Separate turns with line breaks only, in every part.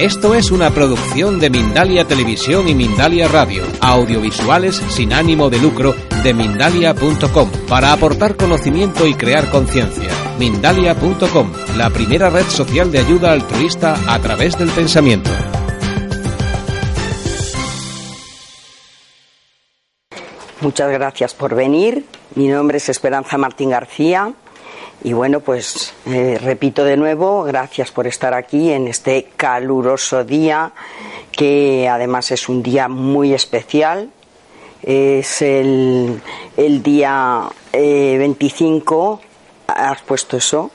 Esto es una producción de Mindalia Televisión y Mindalia Radio, audiovisuales sin ánimo de lucro de mindalia.com, para aportar conocimiento y crear conciencia. Mindalia.com, la primera red social de ayuda altruista a través del pensamiento.
Muchas gracias por venir. Mi nombre es Esperanza Martín García. Y bueno, pues eh, repito de nuevo, gracias por estar aquí en este caluroso día, que además es un día muy especial. Es el, el día 25, eh, has puesto eso,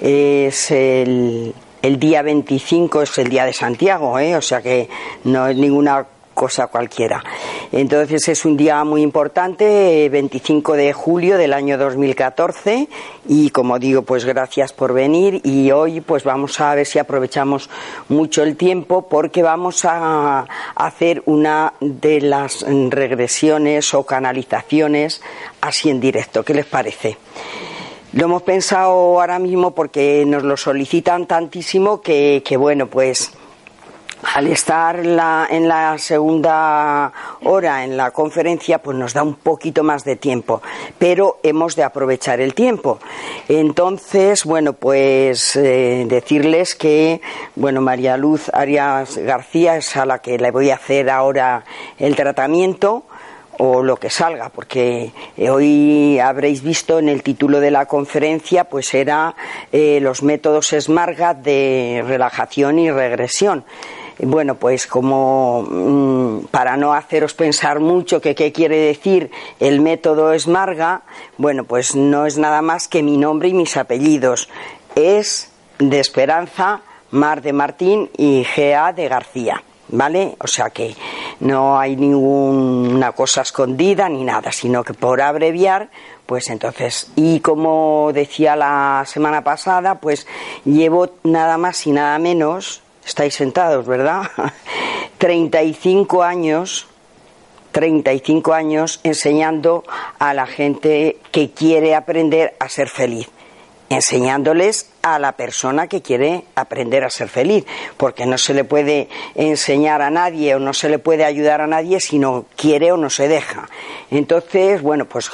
es el, el día 25, es el día de Santiago, ¿eh? o sea que no es ninguna cosa cualquiera. Entonces es un día muy importante, 25 de julio del año 2014 y como digo, pues gracias por venir y hoy pues vamos a ver si aprovechamos mucho el tiempo porque vamos a hacer una de las regresiones o canalizaciones así en directo. ¿Qué les parece? Lo hemos pensado ahora mismo porque nos lo solicitan tantísimo que, que bueno, pues al estar en la segunda hora en la conferencia, pues nos da un poquito más de tiempo, pero hemos de aprovechar el tiempo. Entonces, bueno, pues eh, decirles que, bueno, María Luz Arias García es a la que le voy a hacer ahora el tratamiento o lo que salga, porque eh, hoy habréis visto en el título de la conferencia, pues era eh, los métodos SMARGA de relajación y regresión. Bueno, pues como mm, para no haceros pensar mucho que qué quiere decir el método Esmarga, bueno, pues no es nada más que mi nombre y mis apellidos. Es de Esperanza, Mar de Martín y G.A. de García. ¿Vale? O sea que no hay ninguna cosa escondida ni nada, sino que por abreviar, pues entonces, y como decía la semana pasada, pues llevo nada más y nada menos estáis sentados, ¿verdad? 35 años, 35 años enseñando a la gente que quiere aprender a ser feliz, enseñándoles a la persona que quiere aprender a ser feliz, porque no se le puede enseñar a nadie o no se le puede ayudar a nadie si no quiere o no se deja. Entonces, bueno, pues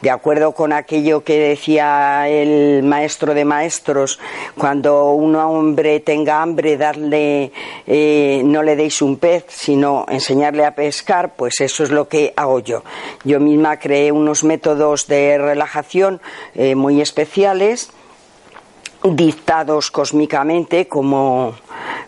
de acuerdo con aquello que decía el maestro de maestros, cuando un hombre tenga hambre, darle, eh, no le deis un pez, sino enseñarle a pescar, pues eso es lo que hago yo. Yo misma creé unos métodos de relajación eh, muy especiales dictados cósmicamente como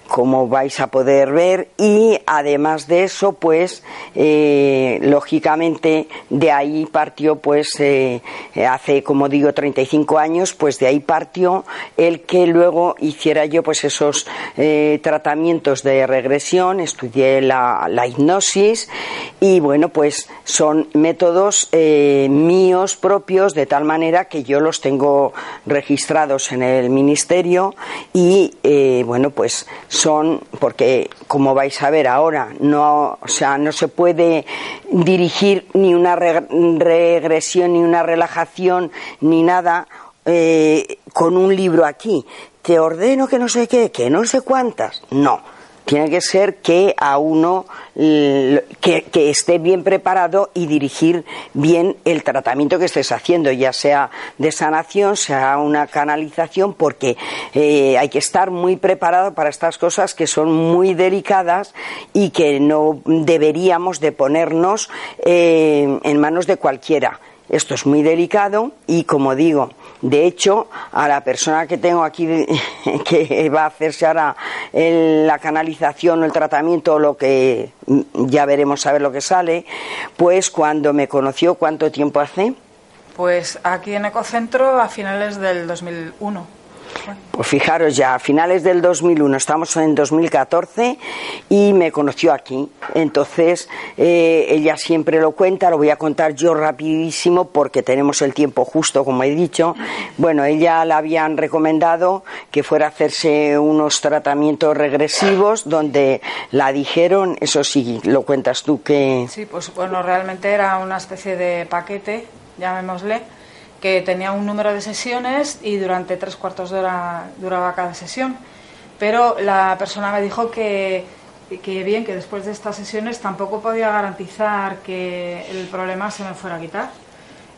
como vais a poder ver y además de eso pues eh, lógicamente de ahí partió pues eh, hace como digo 35 años pues de ahí partió el que luego hiciera yo pues esos eh, tratamientos de regresión. Estudié la, la, hipnosis y bueno pues son métodos míos propios de tal manera que yo los tengo registrados en el ministerio y bueno pues son, porque como vais a ver ahora, no, o sea, no se puede dirigir ni una regresión, ni una relajación, ni nada eh, con un libro aquí. Te ordeno que no sé qué, que no sé cuántas. No tiene que ser que a uno que, esté bien preparado y dirigir bien el tratamiento que estés haciendo, ya sea de sanación, sea una canalización, porque eh, hay que estar muy preparado para estas cosas que son muy delicadas y que no deberíamos de ponernos eh, en manos de cualquiera. Esto es muy delicado y, como digo, de hecho, a la persona que tengo aquí que va a hacerse ahora la canalización o el tratamiento lo que ya veremos a ver lo que sale, pues cuando me conoció, ¿cuánto tiempo hace?
Pues aquí en Ecocentro a finales del 2001.
Pues fijaros ya, a finales del 2001, estamos en 2014 y me conoció aquí. Entonces, eh, ella siempre lo cuenta, lo voy a contar yo rapidísimo porque tenemos el tiempo justo, como he dicho. Bueno, ella le habían recomendado que fuera a hacerse unos tratamientos regresivos donde la dijeron, eso sí, lo cuentas tú que...
Sí, pues bueno, realmente era una especie de paquete, llamémosle que tenía un número de sesiones y durante tres cuartos de hora duraba cada sesión. pero la persona me dijo que, que bien, que después de estas sesiones tampoco podía garantizar que el problema se me fuera a quitar.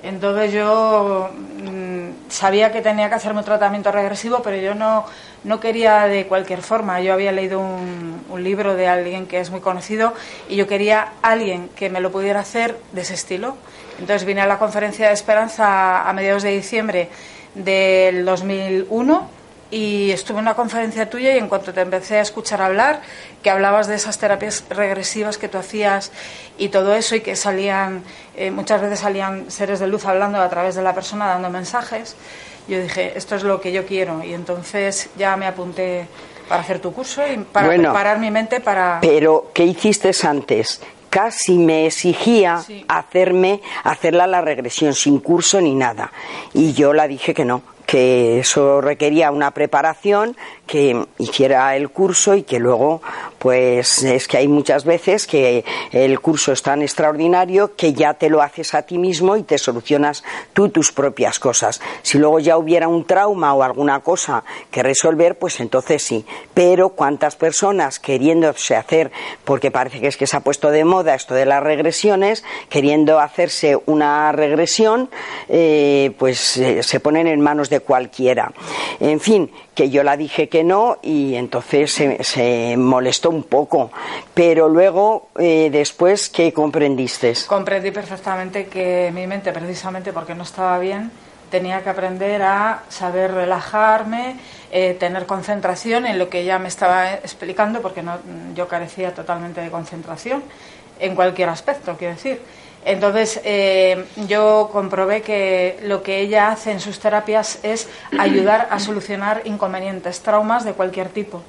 Entonces yo mm, sabía que tenía que hacerme un tratamiento regresivo, pero yo no, no quería de cualquier forma. Yo había leído un, un, libro de alguien que es muy conocido y yo quería alguien que me lo pudiera hacer de ese estilo. Entonces vine a la conferencia de Esperanza a mediados de diciembre del 2001 y estuve en una conferencia tuya y en cuanto te empecé a escuchar hablar, que hablabas de esas terapias regresivas que tú hacías y todo eso y que salían, eh, muchas veces salían seres de luz hablando a través de la persona, dando mensajes, yo dije, esto es lo que yo quiero y entonces ya me apunté para hacer tu curso y para preparar mi mente para...
Pero, ¿qué hiciste antes? Casi me exigía hacerme hacerla la regresión sin curso ni nada. Y yo la dije que no que eso requería una preparación, que hiciera el curso y que luego, pues es que hay muchas veces que el curso es tan extraordinario que ya te lo haces a ti mismo y te solucionas tú tus propias cosas. Si luego ya hubiera un trauma o alguna cosa que resolver, pues entonces sí. Pero cuántas personas queriéndose hacer, porque parece que es que se ha puesto de moda esto de las regresiones, queriendo hacerse una regresión, eh, pues eh, se ponen en manos de cualquiera. En fin, que yo la dije que no y entonces se, molestó un poco. Pero luego, eh, después, ¿qué comprendiste?
Comprendí perfectamente que mi mente, precisamente porque no estaba bien, tenía que aprender a saber relajarme, eh, tener concentración en lo que ella me estaba explicando, porque no, yo carecía totalmente de concentración en cualquier aspecto, quiero decir. Entonces, eh, yo comprobé que lo que ella hace en sus terapias es ayudar a solucionar inconvenientes, traumas de cualquier tipo.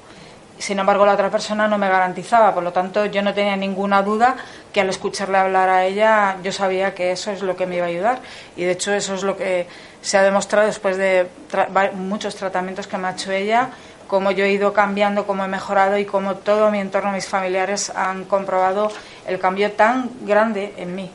Sin embargo, la otra persona no me garantizaba, por lo tanto, yo no tenía ninguna duda que al escucharle hablar a ella, yo sabía que eso es lo que me iba a ayudar. Y de hecho, eso es lo que se ha demostrado después de muchos tratamientos que me ha hecho ella, cómo yo he ido cambiando, cómo he mejorado y cómo todo mi entorno, mis familiares han comprobado el cambio tan grande en mí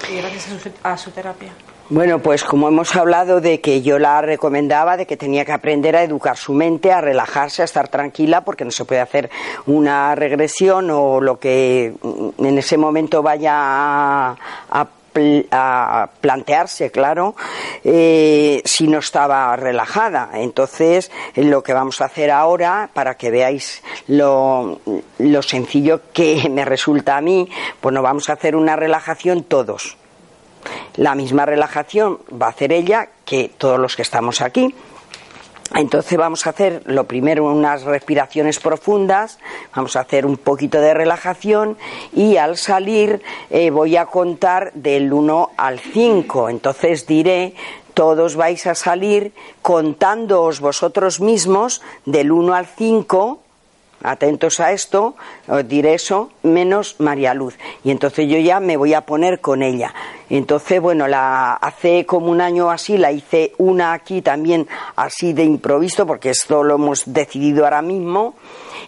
gracias a su, terapia.
Bueno, pues como hemos hablado de que yo la recomendaba, de que tenía que aprender a educar su mente, a relajarse, a estar tranquila, porque no se puede hacer una regresión o lo que en ese momento vaya a, plantearse, claro, eh, si no estaba relajada. Entonces, lo que vamos a hacer ahora, para que veáis lo, lo sencillo que me resulta a mí, pues nos vamos a hacer una relajación todos. La misma relajación va a hacer ella que todos los que estamos aquí. Entonces vamos a hacer lo primero unas respiraciones profundas, vamos a hacer un poquito de relajación y al salir eh, voy a contar del 1 al 5. Entonces diré, todos vais a salir contándoos vosotros mismos del 1 al 5 atentos a esto, os diré eso, menos María Luz. Y entonces yo ya me voy a poner con ella. Entonces, bueno, la, hace como un año así, la hice una aquí también así de improviso, porque esto lo hemos decidido ahora mismo.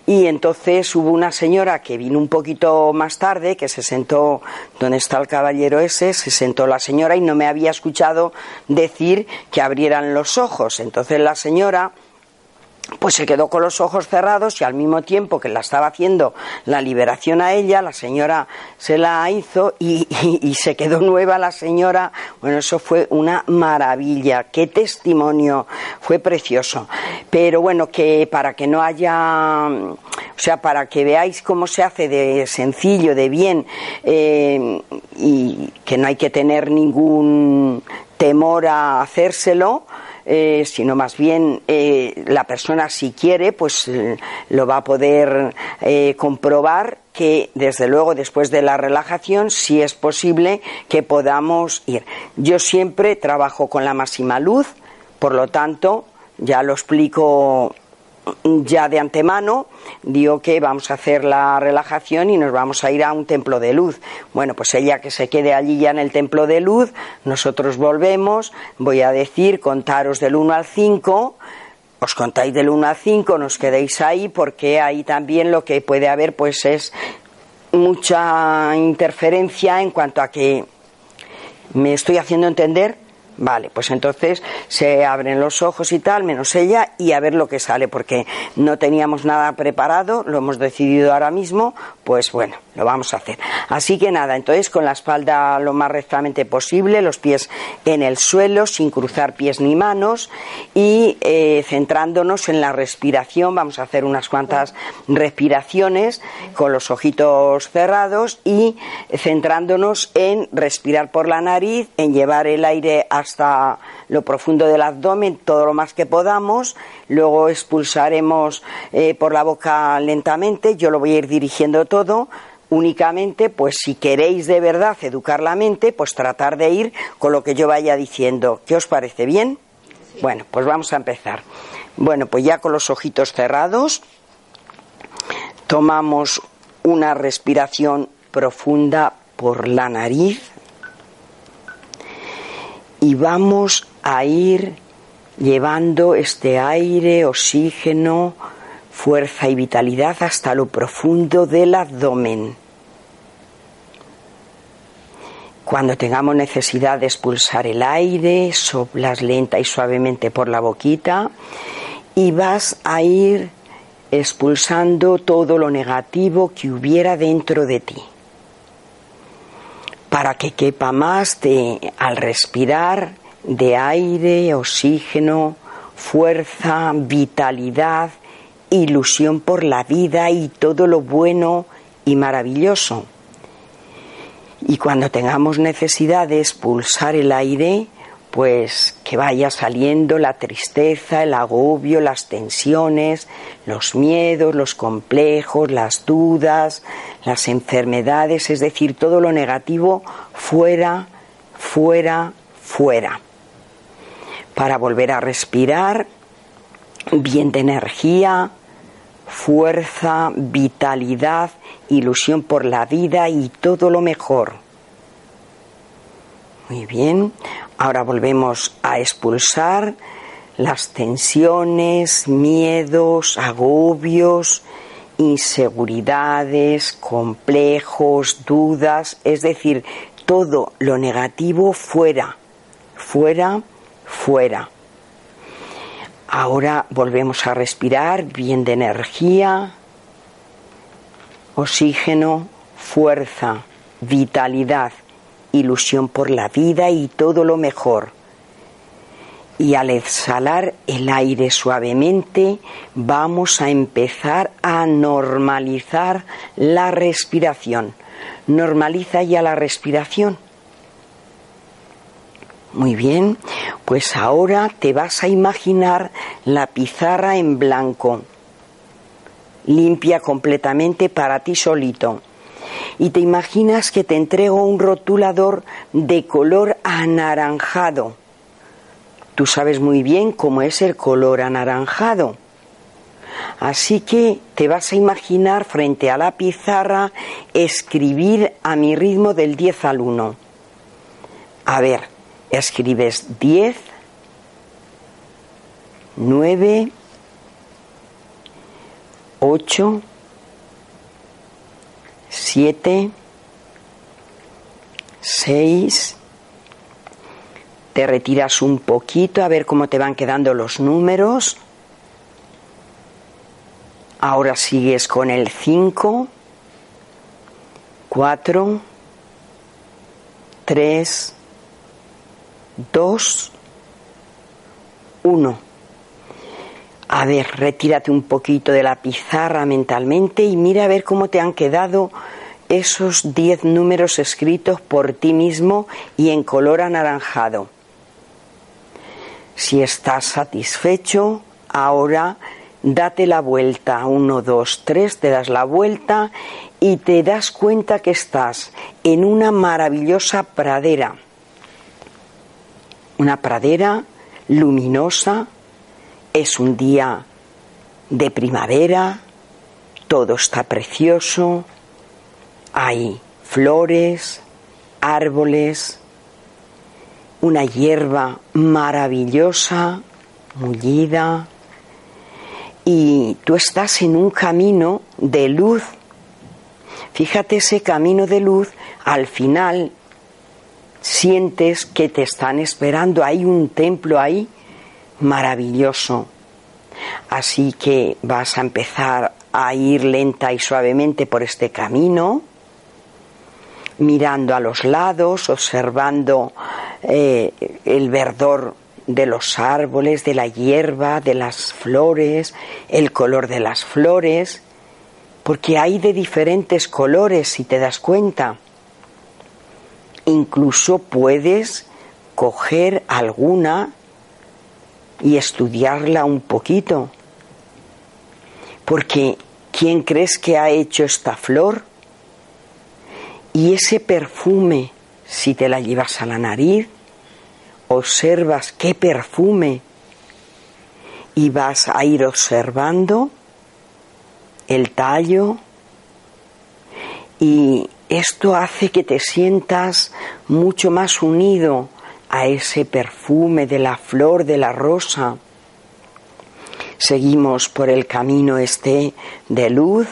Y entonces hubo una señora que vino un poquito más tarde, que se sentó donde está el caballero ese, se sentó la señora y no me había escuchado decir que abrieran los ojos. Entonces la señora pues se quedó con los ojos cerrados y al mismo tiempo que la estaba haciendo la liberación a ella, la señora se la hizo y, se quedó nueva la señora. Bueno, eso fue una maravilla, qué testimonio, fue precioso. Pero bueno, que para que no haya, o sea, para que veáis cómo se hace de sencillo, de bien eh, y que no hay que tener ningún temor a hacérselo, eh, sino más bien eh, la persona si quiere, pues eh, lo va a poder comprobar que desde luego después de la relajación sí es posible que podamos ir. Yo siempre trabajo con la máxima luz, por lo tanto, ya lo explico ya de antemano digo que vamos a hacer la relajación y nos vamos a ir a un templo de luz. Bueno, pues ella que se quede allí ya en el templo de luz, nosotros volvemos, voy a decir, contaros del 1 al 5, os contáis del 1 al 5, nos quedéis ahí porque ahí también lo que puede haber pues es mucha interferencia en cuanto a que me estoy haciendo entender Vale, pues entonces se abren los ojos y tal, menos ella, y a ver lo que sale, porque no teníamos nada preparado, lo hemos decidido ahora mismo, pues bueno, lo vamos a hacer. Así que nada, entonces con la espalda lo más rectamente posible, los pies en el suelo, sin cruzar pies ni manos, y eh, centrándonos en la respiración, vamos a hacer unas cuantas respiraciones con los ojitos cerrados y centrándonos en respirar por la nariz, en llevar el aire a hasta lo profundo del abdomen, todo lo más que podamos. Luego expulsaremos eh, por la boca lentamente. Yo lo voy a ir dirigiendo todo. Únicamente, pues si queréis de verdad educar la mente, pues tratar de ir con lo que yo vaya diciendo. ¿Qué os parece bien? Bueno, pues vamos a empezar. Bueno, pues ya con los ojitos cerrados, tomamos una respiración profunda por la nariz y vamos a ir llevando este aire, oxígeno, fuerza y vitalidad hasta lo profundo del abdomen. Cuando tengamos necesidad de expulsar el aire, soplas lenta y suavemente por la boquita y vas a ir expulsando todo lo negativo que hubiera dentro de ti para que quepa más de al respirar de aire, oxígeno, fuerza, vitalidad, ilusión por la vida y todo lo bueno y maravilloso. Y cuando tengamos necesidad de expulsar el aire, pues que vaya saliendo la tristeza, el agobio, las tensiones, los miedos, los complejos, las dudas, las enfermedades, es decir, todo lo negativo fuera, fuera, fuera. Para volver a respirar bien de energía, fuerza, vitalidad, ilusión por la vida y todo lo mejor. Muy bien. Ahora volvemos a expulsar las tensiones, miedos, agobios, inseguridades, complejos, dudas, es decir, todo lo negativo fuera, fuera, fuera. Ahora volvemos a respirar bien de energía, oxígeno, fuerza, vitalidad ilusión por la vida y todo lo mejor. Y al exhalar el aire suavemente vamos a empezar a normalizar la respiración. Normaliza ya la respiración. Muy bien, pues ahora te vas a imaginar la pizarra en blanco, limpia completamente para ti solito y te imaginas que te entrego un rotulador de color anaranjado. Tú sabes muy bien cómo es el color anaranjado. Así que te vas a imaginar frente a la pizarra escribir a mi ritmo del 10 al 1. A ver, escribes 10, 9, 8, siete, seis, te retiras un poquito a ver cómo te van quedando los números. Ahora sigues con el 5, 4, 3, 2, 1. A ver, retírate un poquito de la pizarra mentalmente y mira a ver cómo te han quedado esos diez números escritos por ti mismo y en color anaranjado. Si estás satisfecho, ahora date la vuelta. Uno, dos, tres, te das la vuelta y te das cuenta que estás en una maravillosa pradera. Una pradera luminosa, es un día de primavera, todo está precioso, hay flores, árboles, una hierba maravillosa, mullida, y tú estás en un camino de luz. Fíjate ese camino de luz, al final sientes que te están esperando. Hay un templo ahí maravilloso. Así que vas a empezar a ir lenta y suavemente por este camino, mirando a los lados, observando eh, el verdor de los árboles, de la hierba, de las flores, el color de las flores, porque hay de diferentes colores si te das cuenta. Incluso puedes coger alguna y estudiarla un poquito. Porque ¿quién crees que ha hecho esta flor? Y ese perfume, si te la llevas a la nariz, observas qué perfume y vas a ir observando el tallo y esto hace que te sientas mucho más unido a ese perfume de la flor de la rosa. Seguimos por el camino este de luz.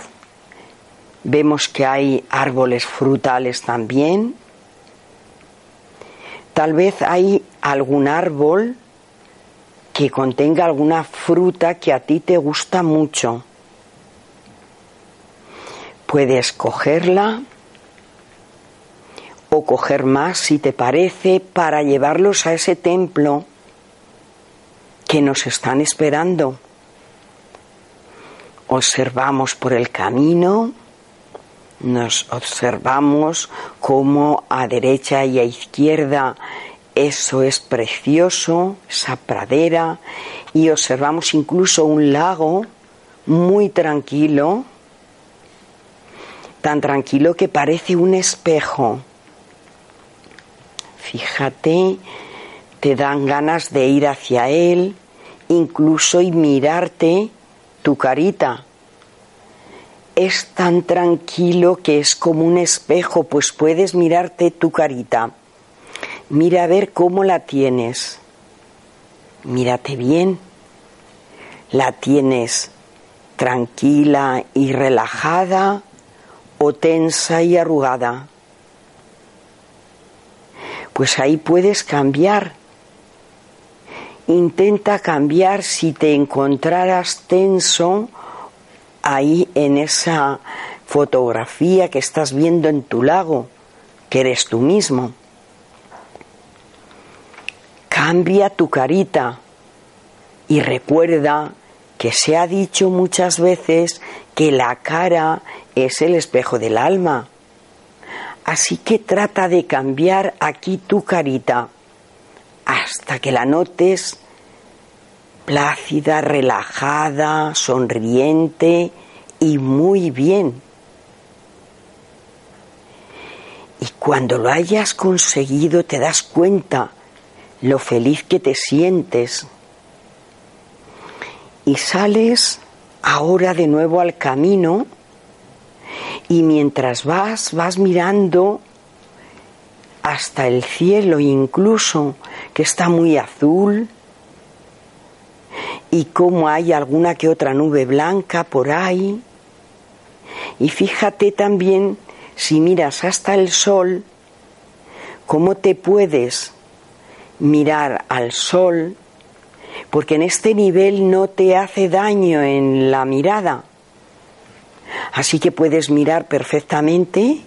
Vemos que hay árboles frutales también. Tal vez hay algún árbol que contenga alguna fruta que a ti te gusta mucho. Puedes cogerla o coger más si te parece para llevarlos a ese templo que nos están esperando. Observamos por el camino, nos observamos como a derecha y a izquierda eso es precioso, esa pradera, y observamos incluso un lago muy tranquilo, tan tranquilo que parece un espejo. Fíjate, te dan ganas de ir hacia él, incluso y mirarte tu carita. Es tan tranquilo que es como un espejo, pues puedes mirarte tu carita. Mira a ver cómo la tienes. Mírate bien. ¿La tienes tranquila y relajada o tensa y arrugada? Pues ahí puedes cambiar. Intenta cambiar si te encontraras tenso ahí en esa fotografía que estás viendo en tu lago, que eres tú mismo. Cambia tu carita y recuerda que se ha dicho muchas veces que la cara es el espejo del alma. Así que trata de cambiar aquí tu carita hasta que la notes plácida, relajada, sonriente y muy bien. Y cuando lo hayas conseguido te das cuenta lo feliz que te sientes. Y sales ahora de nuevo al camino y mientras vas, vas mirando hasta el cielo incluso, que está muy azul, y como hay alguna que otra nube blanca por ahí. Y fíjate también, si miras hasta el sol, cómo te puedes mirar al sol, porque en este nivel no te hace daño en la mirada Así que puedes mirar perfectamente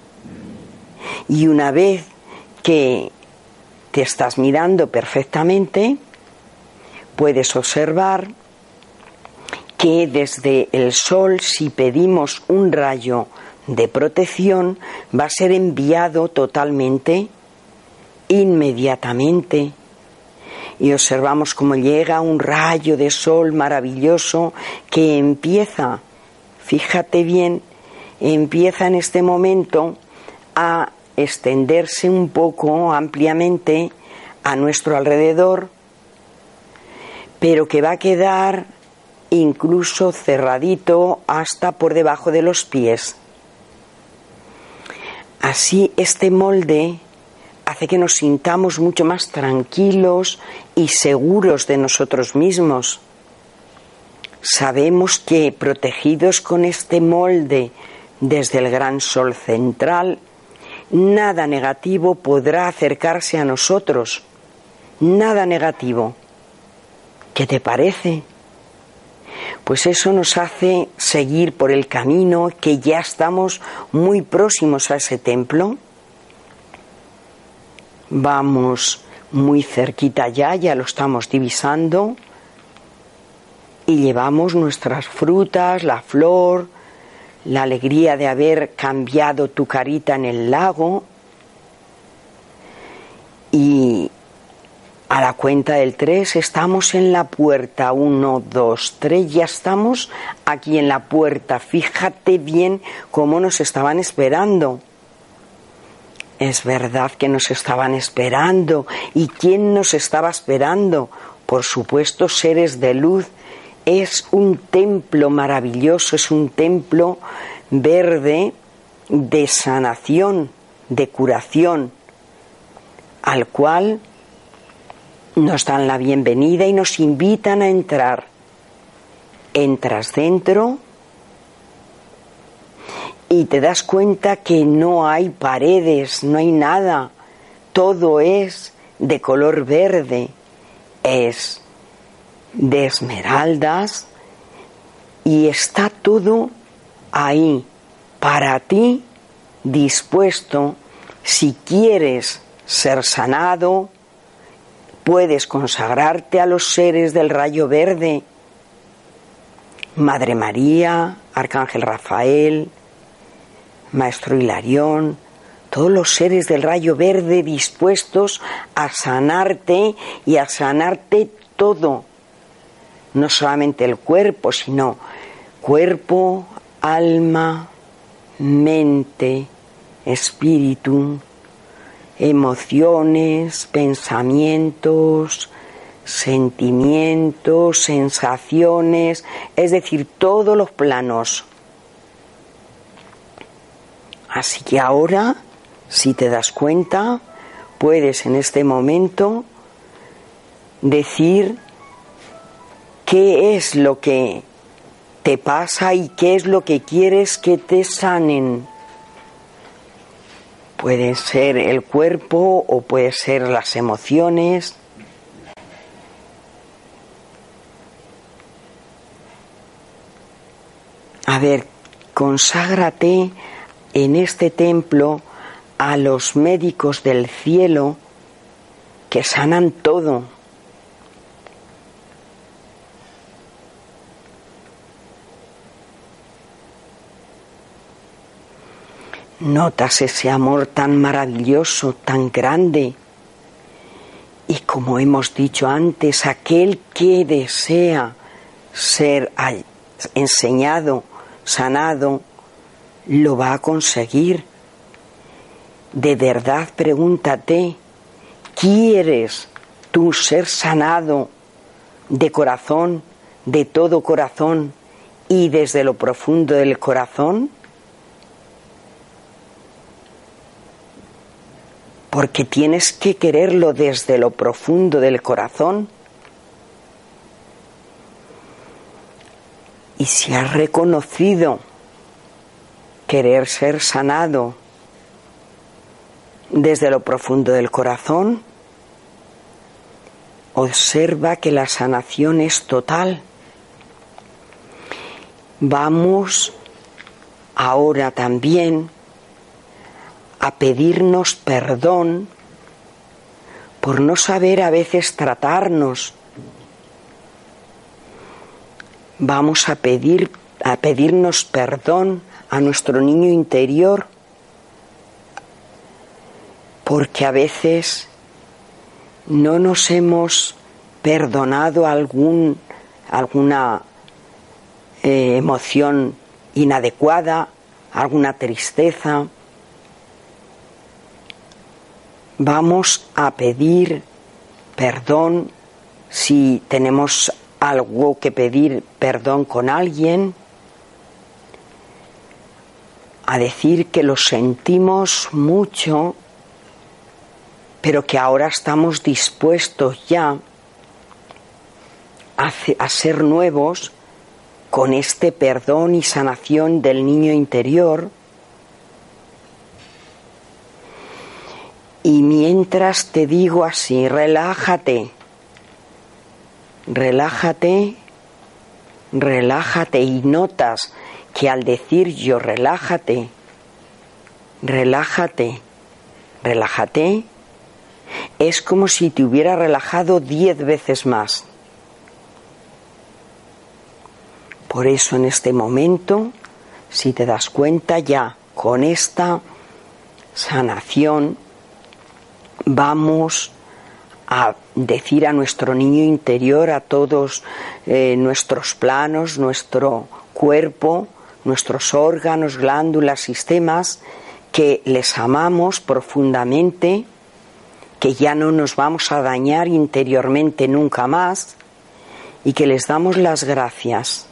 y una vez que te estás mirando perfectamente, puedes observar que desde el sol, si pedimos un rayo de protección, va a ser enviado totalmente, inmediatamente. Y observamos cómo llega un rayo de sol maravilloso que empieza fíjate bien, empieza en este momento a extenderse un poco ampliamente a nuestro alrededor, pero que va a quedar incluso cerradito hasta por debajo de los pies. Así este molde hace que nos sintamos mucho más tranquilos y seguros de nosotros mismos. Sabemos que protegidos con este molde desde el gran sol central, nada negativo podrá acercarse a nosotros. Nada negativo. ¿Qué te parece? Pues eso nos hace seguir por el camino que ya estamos muy próximos a ese templo. Vamos muy cerquita ya, ya lo estamos divisando. Y llevamos nuestras frutas, la flor, la alegría de haber cambiado tu carita en el lago. Y a la cuenta del tres estamos en la puerta. Uno, dos, tres. Ya estamos aquí en la puerta. Fíjate bien cómo nos estaban esperando. Es verdad que nos estaban esperando. ¿Y quién nos estaba esperando? Por supuesto, seres de luz. Es un templo maravilloso, es un templo verde de sanación, de curación, al cual nos dan la bienvenida y nos invitan a entrar. Entras dentro y te das cuenta que no hay paredes, no hay nada, todo es de color verde, es de esmeraldas y está todo ahí para ti dispuesto. Si quieres ser sanado, puedes consagrarte a los seres del rayo verde, Madre María, Arcángel Rafael, Maestro Hilarión, todos los seres del rayo verde dispuestos a sanarte y a sanarte todo, no solamente el cuerpo, sino cuerpo, alma, mente, espíritu, emociones, pensamientos, sentimientos, sensaciones, es decir, todos los planos. Así que ahora, si te das cuenta, puedes en este momento decir qué es lo que te pasa y qué es lo que quieres que te sanen. Puede ser el cuerpo o puede ser las emociones. A ver, conságrate en este templo a los médicos del cielo que sanan todo. Notas ese amor tan maravilloso, tan grande. Y como hemos dicho antes, aquel que desea ser enseñado, sanado, lo va a conseguir. De verdad pregúntate, ¿quieres tú ser sanado de corazón, de todo corazón y desde lo profundo del corazón? Porque tienes que quererlo desde lo profundo del corazón. Y si has reconocido querer ser sanado desde lo profundo del corazón, observa que la sanación es total. Vamos ahora también a pedirnos perdón por no saber a veces tratarnos. Vamos a pedir a pedirnos perdón a nuestro niño interior porque a veces no nos hemos perdonado algún, alguna eh, emoción inadecuada, alguna tristeza, vamos a pedir perdón si tenemos algo que pedir perdón con alguien, a decir que lo sentimos mucho, pero que ahora estamos dispuestos ya a, ser nuevos con este perdón y sanación del niño interior Y mientras te digo así, relájate, relájate, relájate y notas que al decir yo relájate, relájate, relájate, es como si te hubiera relajado diez veces más. Por eso en este momento, si te das cuenta ya con esta sanación, vamos a decir a nuestro niño interior, a todos eh, nuestros planos, nuestro cuerpo, nuestros órganos, glándulas, sistemas, que les amamos profundamente, que ya no nos vamos a dañar interiormente nunca más y que les damos las gracias.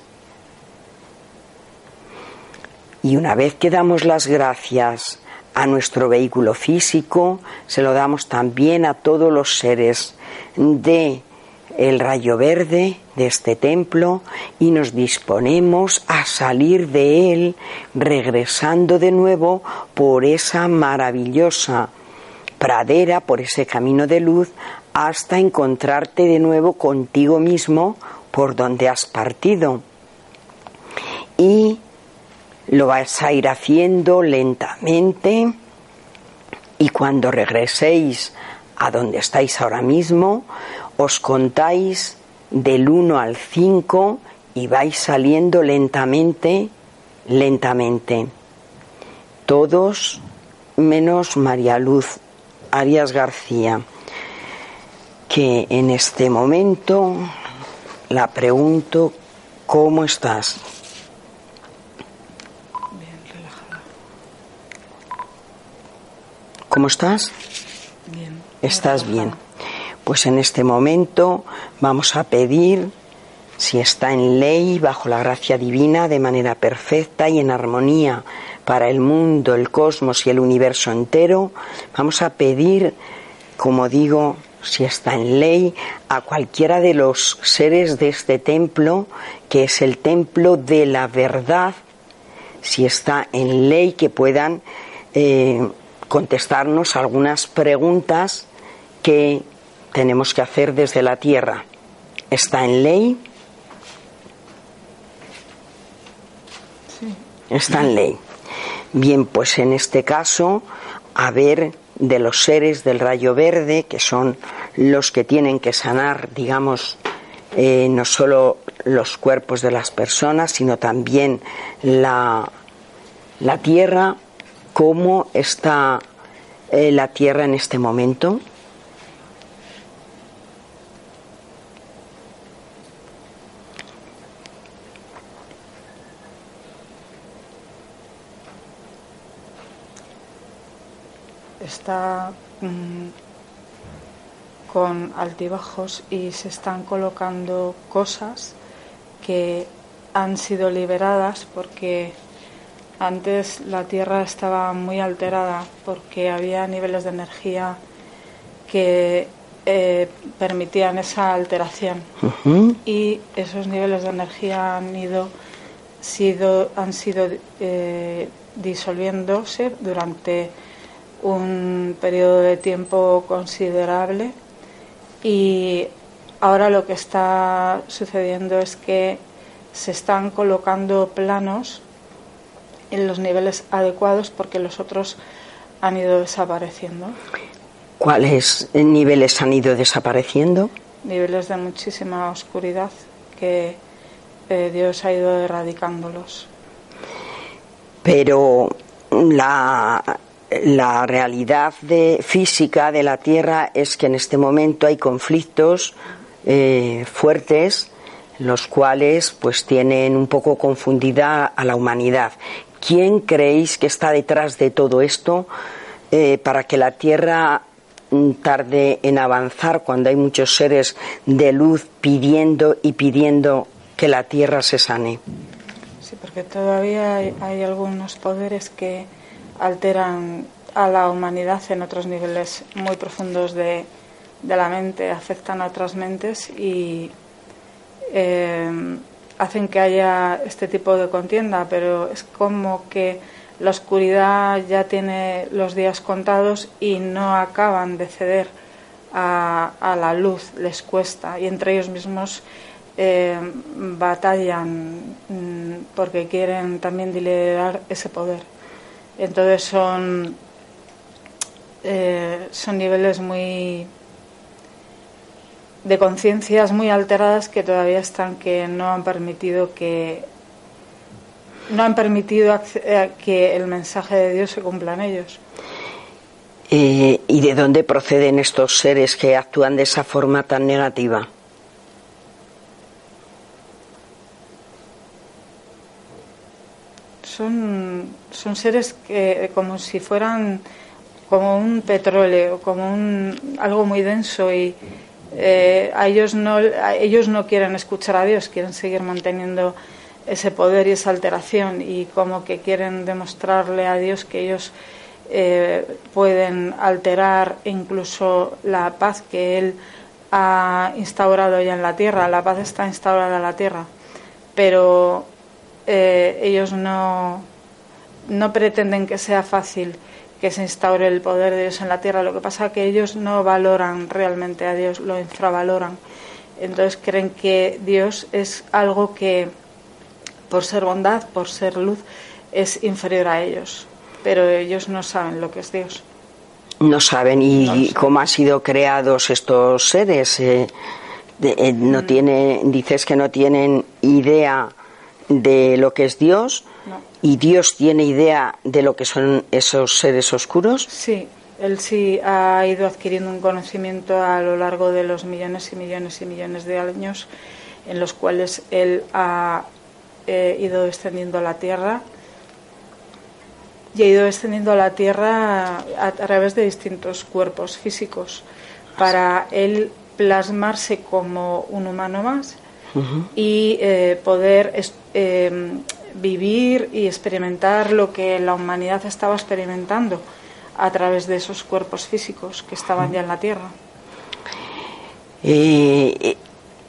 Y una vez que damos las gracias a nuestro vehículo físico, se lo damos también a todos los seres de el rayo verde de este templo y nos disponemos a salir de él regresando de nuevo por esa maravillosa pradera, por ese camino de luz, hasta encontrarte de nuevo contigo mismo por donde has partido. Y lo vais a ir haciendo lentamente y cuando regreséis a donde estáis ahora mismo, os contáis del 1 al 5 y vais saliendo lentamente, lentamente. Todos menos María Luz Arias García, que en este momento la pregunto, ¿cómo estás? ¿Cómo estás?
Bien.
¿Estás bien? Pues en este momento vamos a pedir, si está en ley, bajo la gracia divina, de manera perfecta y en armonía para el mundo, el cosmos y el universo entero, vamos a pedir, como digo, si está en ley, a cualquiera de los seres de este templo, que es el templo de la verdad, si está en ley, que puedan eh, contestarnos algunas preguntas que tenemos que hacer desde la tierra. ¿Está en ley?
Sí.
Está en ley. Bien, pues en este caso, a ver de los seres del rayo verde, que son los que tienen que sanar, digamos, eh, no solo los cuerpos de las personas, sino también la, la tierra, cómo está eh, la Tierra en este momento?
Está mm, con altibajos y se están colocando cosas que han sido liberadas porque antes la Tierra estaba muy alterada porque había niveles de energía que eh, permitían esa alteración. Y esos niveles de energía han ido sido, han sido eh, disolviéndose durante un periodo de tiempo considerable. Y ahora lo que está sucediendo es que se están colocando planos en los niveles adecuados porque los otros han ido desapareciendo.
¿Cuáles niveles han ido desapareciendo?
Niveles de muchísima oscuridad que eh, Dios ha ido erradicándolos.
Pero la, la realidad de, física de la Tierra es que en este momento hay conflictos eh, fuertes los cuales pues tienen un poco confundida a la humanidad ¿Quién creéis que está detrás de todo esto eh, para que la Tierra mm, tarde en avanzar cuando hay muchos seres de luz pidiendo y pidiendo que la Tierra se sane?
Sí, porque todavía hay, algunos poderes que alteran a la humanidad en otros niveles muy profundos de, la mente, afectan a otras mentes y eh, hacen que haya este tipo de contienda, pero es como que la oscuridad ya tiene los días contados y no acaban de ceder a, la luz, les cuesta y entre ellos mismos eh, batallan mm, porque quieren también liderar ese poder. Entonces son, eh, son niveles muy de conciencias muy alteradas que todavía están que no han permitido que no han permitido eh, que el mensaje de Dios se cumpla en ellos.
Eh, ¿Y de dónde proceden estos seres que actúan de esa forma tan negativa?
Son, son seres que como si fueran como un petróleo, como un, algo muy denso y eh, a ellos no ellos no quieren escuchar a Dios, quieren seguir manteniendo ese poder y esa alteración y como que quieren demostrarle a Dios que ellos eh, pueden alterar incluso la paz que Él ha instaurado ya en la tierra. La paz está instaurada en la tierra, pero eh, ellos no, no pretenden que sea fácil que se instaure el poder de Dios en la tierra. Lo que pasa es que ellos no valoran realmente a Dios, lo infravaloran. Entonces creen que Dios es algo que por ser bondad, por ser luz, es inferior a ellos. Pero ellos no saben lo que es Dios.
No saben. ¿Y cómo han sido creados estos seres? Eh, eh, no mm. tiene, dices que no tienen idea de lo que es Dios. ¿Y Dios tiene idea de lo que son esos seres oscuros?
Sí, él sí ha ido adquiriendo un conocimiento a lo largo de los millones y millones y millones de años en los cuales él ha he ido descendiendo a la tierra y he ido descendiendo a la tierra a, través de distintos cuerpos físicos para él plasmarse como un humano más y eh, poder eh, vivir y experimentar lo que la humanidad estaba experimentando a través de esos cuerpos físicos que estaban ya en la tierra.
Eh,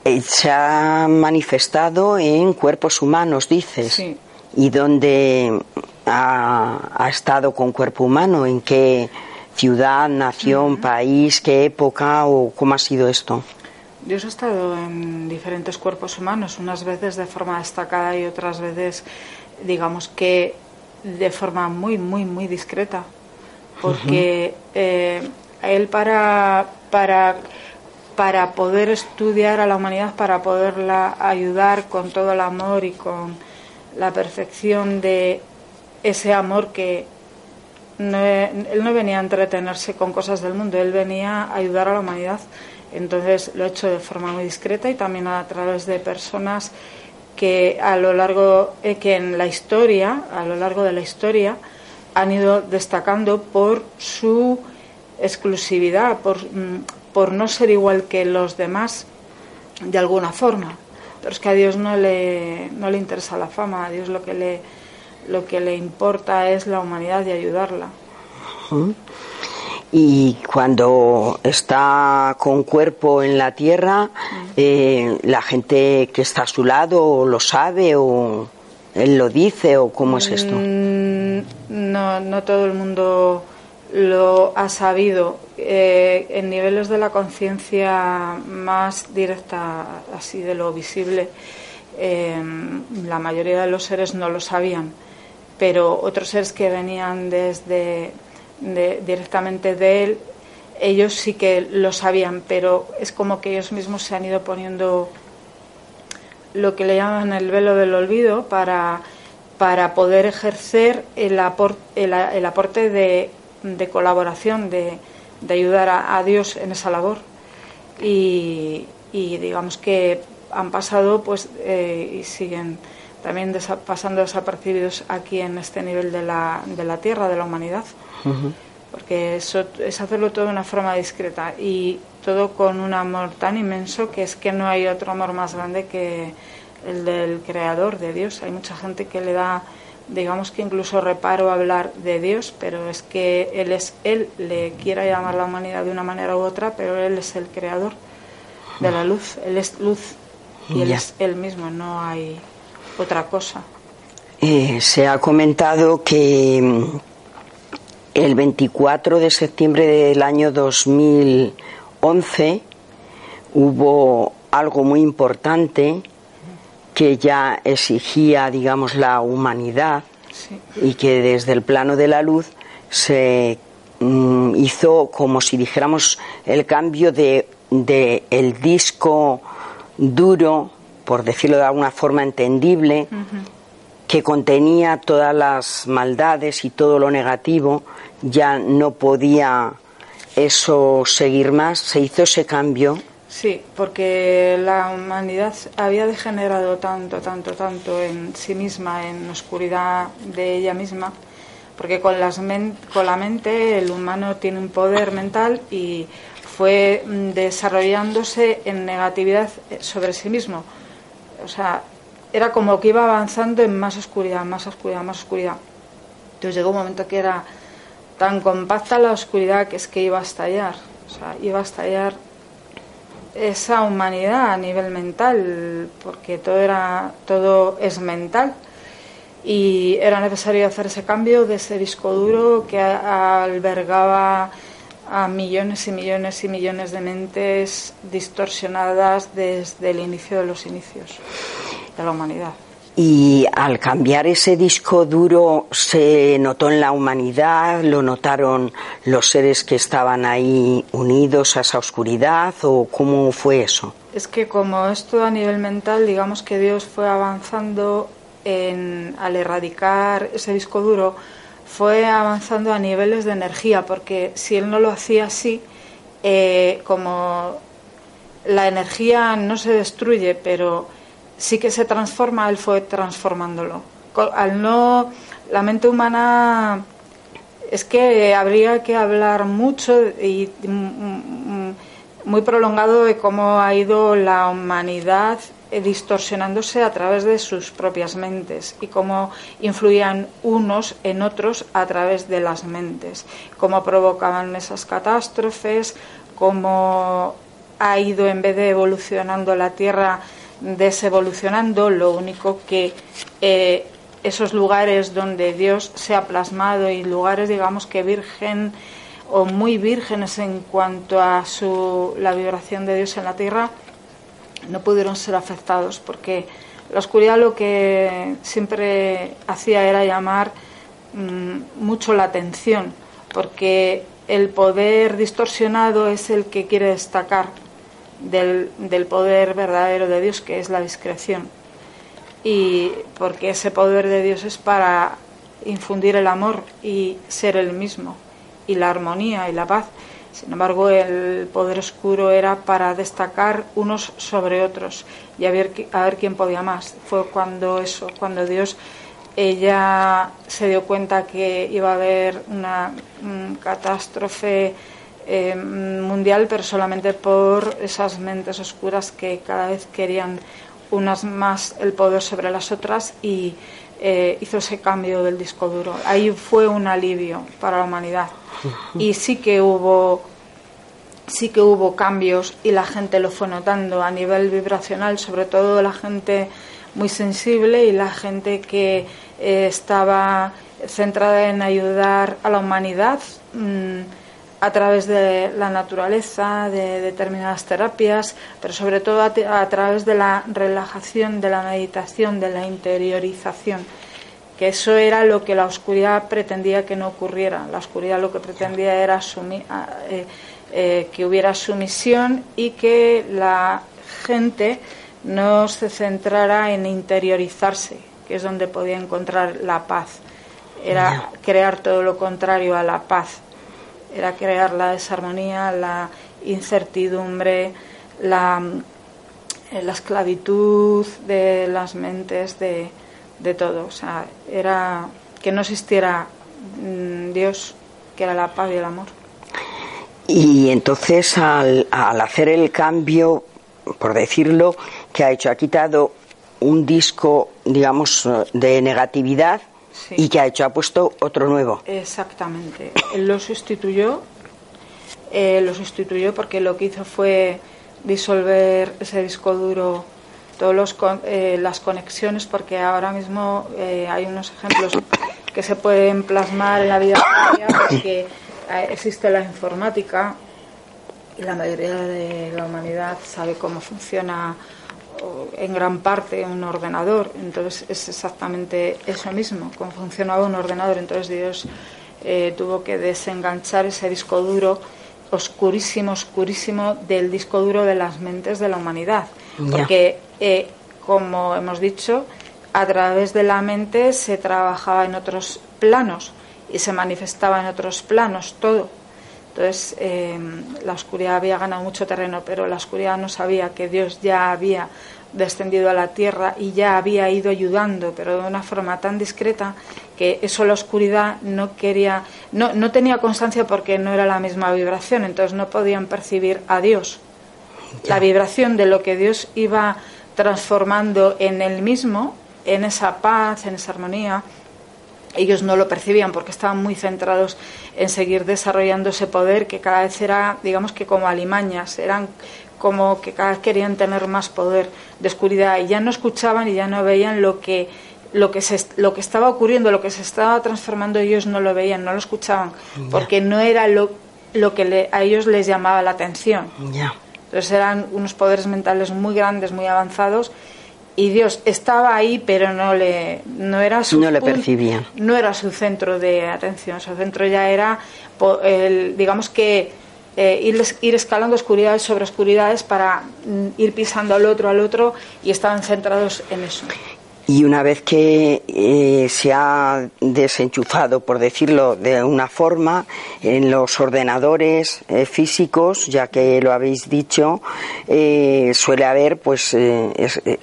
eh, se ha manifestado en cuerpos humanos, dices. ¿Y dónde ha, estado con cuerpo humano? ¿En qué ciudad, nación, país, qué época o cómo ha sido esto?
Dios ha estado en diferentes cuerpos humanos, unas veces de forma destacada y otras veces, digamos que de forma muy, muy, muy discreta. Porque eh, él para, para para poder estudiar a la humanidad, para poderla ayudar con todo el amor y con la perfección de ese amor que él no venía a entretenerse con cosas del mundo, él venía a ayudar a la humanidad. Entonces lo ha hecho de forma muy discreta y también a través de personas que a lo largo eh, que en la historia, a lo largo de la historia, han ido destacando por su exclusividad, por, mm, por no ser igual que los demás de alguna forma. Pero es que a Dios no le, no le interesa la fama, a Dios lo que le, lo que le importa es la humanidad y ayudarla.
Y cuando está con cuerpo en la tierra, eh, la gente que está a su lado lo sabe o él lo dice o cómo es esto.
Mm, no, no todo el mundo lo ha sabido eh, en niveles de la conciencia más directa, así de lo visible, eh, la mayoría de los seres no lo sabían, pero otros seres que venían desde directamente de él, ellos sí que lo sabían, pero es como que ellos mismos se han ido poniendo lo que le llaman el velo del olvido para, para poder ejercer el, el aporte de de colaboración, de, de ayudar a, Dios en esa labor. Y, digamos que han pasado pues y siguen también pasando desapercibidos aquí en este nivel de la, de la tierra, de la humanidad. Porque eso es hacerlo todo de una forma discreta y todo con un amor tan inmenso que es que no hay otro amor más grande que el del Creador, de Dios. Hay mucha gente que le da digamos que incluso reparo hablar de Dios, pero es que Él es Él, le quiera llamar la humanidad de una manera u otra, pero Él es el creador de la luz, Él es luz y Él es Él mismo, no hay otra cosa.
eh, se ha comentado que el 24 de septiembre del año 2011 hubo algo muy importante que ya exigía, digamos, la humanidad y que desde el plano de la luz se mm, hizo como si dijéramos el cambio de, de, el disco duro, por decirlo de alguna forma entendible, que contenía todas las maldades y todo lo negativo, ya no podía eso seguir más, se hizo ese cambio.
Sí, porque la humanidad había degenerado tanto, tanto, tanto en sí misma, en oscuridad de ella misma, porque con, las con la mente el humano tiene un poder mental y fue mm, desarrollándose en negatividad sobre sí mismo. O sea, era como que iba avanzando en más oscuridad, más oscuridad, más oscuridad. Entonces llegó un momento que era tan compacta la oscuridad que es que iba a estallar. O sea, iba a estallar esa humanidad a nivel mental, porque todo era, todo es mental. Y era necesario hacer ese cambio de ese disco duro que albergaba a millones y millones y millones de mentes distorsionadas desde el inicio de los inicios de la humanidad.
Y al cambiar ese disco duro se notó en la humanidad, lo notaron los seres que estaban ahí unidos a esa oscuridad o cómo fue eso?
Es que como esto a nivel mental, digamos que Dios fue avanzando en, al erradicar ese disco duro, fue avanzando a niveles de energía, porque si él no lo hacía así, eh, como la energía no se destruye, pero sí que se transforma, él fue transformándolo. Al no, la mente humana es que habría que hablar mucho y muy prolongado de cómo ha ido la humanidad distorsionándose a través de sus propias mentes y cómo influían unos en otros a través de las mentes, cómo provocaban esas catástrofes, cómo ha ido en vez de evolucionando la Tierra desevolucionando, lo único que eh, esos lugares donde Dios se ha plasmado y lugares, digamos que virgen o muy vírgenes en cuanto a su, la vibración de Dios en la tierra, no pudieron ser afectados porque la oscuridad lo que siempre hacía era llamar mm, mucho la atención, porque el poder distorsionado es el que quiere destacar del, del poder verdadero de Dios, que es la discreción. Y porque ese poder de Dios es para infundir el amor y ser el mismo, y la armonía y la paz. Sin embargo, el poder oscuro era para destacar unos sobre otros y a ver, a ver quién podía más. Fue cuando eso, cuando Dios ella se dio cuenta que iba a haber una catástrofe eh, mundial, pero solamente por esas mentes oscuras que cada vez querían unas más el poder sobre las otras y eh, hizo ese cambio del disco duro. Ahí fue un alivio para la humanidad y sí que hubo sí que hubo cambios y la gente lo fue notando a nivel vibracional, sobre todo la gente muy sensible y la gente que eh, estaba centrada en ayudar a la humanidad. Mm, a través de la naturaleza, de determinadas terapias, pero sobre todo a, través de la relajación, de la meditación, de la interiorización, que eso era lo que la oscuridad pretendía que no ocurriera. La oscuridad lo que pretendía era eh, eh, que hubiera sumisión y que la gente no se centrara en interiorizarse, que es donde podía encontrar la paz. Era crear todo lo contrario a la paz era crear la desarmonía, la incertidumbre, la, eh, la esclavitud de las mentes, de, de todo. O sea, era que no existiera mm, Dios, que era la paz y el amor.
Y entonces al, al hacer el cambio, por decirlo, que ha hecho, ha quitado un disco, digamos, de negatividad y que ha hecho, ha puesto otro nuevo.
Exactamente. Él lo sustituyó, eh, lo sustituyó porque lo que hizo fue disolver ese disco duro todas eh, las conexiones, porque ahora mismo eh, hay unos ejemplos que se pueden plasmar en la vida diaria, porque eh, existe la informática y la mayoría de la humanidad sabe cómo funciona en gran parte un ordenador, entonces es exactamente eso mismo, cómo funcionaba un ordenador, entonces Dios tuvo que desenganchar ese disco duro oscurísimo, oscurísimo del disco duro de las mentes de la humanidad. Porque, eh, como hemos dicho, a través de la mente se trabajaba en otros planos y se manifestaba en otros planos todo. Entonces, eh, la oscuridad había ganado mucho terreno, pero la oscuridad no sabía que Dios ya había descendido a la tierra y ya había ido ayudando, pero de una forma tan discreta que eso la oscuridad no quería, no, no tenía constancia porque no era la misma vibración, entonces no podían percibir a Dios. La vibración de lo que Dios iba transformando en el mismo, en esa paz, en esa armonía, ellos no lo percibían porque estaban muy centrados en seguir desarrollando ese poder que cada vez era, digamos que como alimañas, eran como que cada vez querían tener más poder de oscuridad y ya no escuchaban y ya no veían lo que lo que se, lo que estaba ocurriendo, lo que se estaba transformando ellos no lo veían, no lo escuchaban, porque no era lo, lo que a ellos les llamaba la atención. Entonces eran unos poderes mentales muy grandes, muy avanzados y Dios estaba ahí, pero no le no era su
no le percibía.
No era su centro de atención, su centro ya era el, digamos que eh, ir, ir, escalando oscuridades sobre oscuridades para mm, ir pisando al otro, al otro, y estaban centrados en eso.
Y una vez que eh, se ha desenchufado, por decirlo de una forma, en los ordenadores eh, físicos, ya que lo habéis dicho, suele haber pues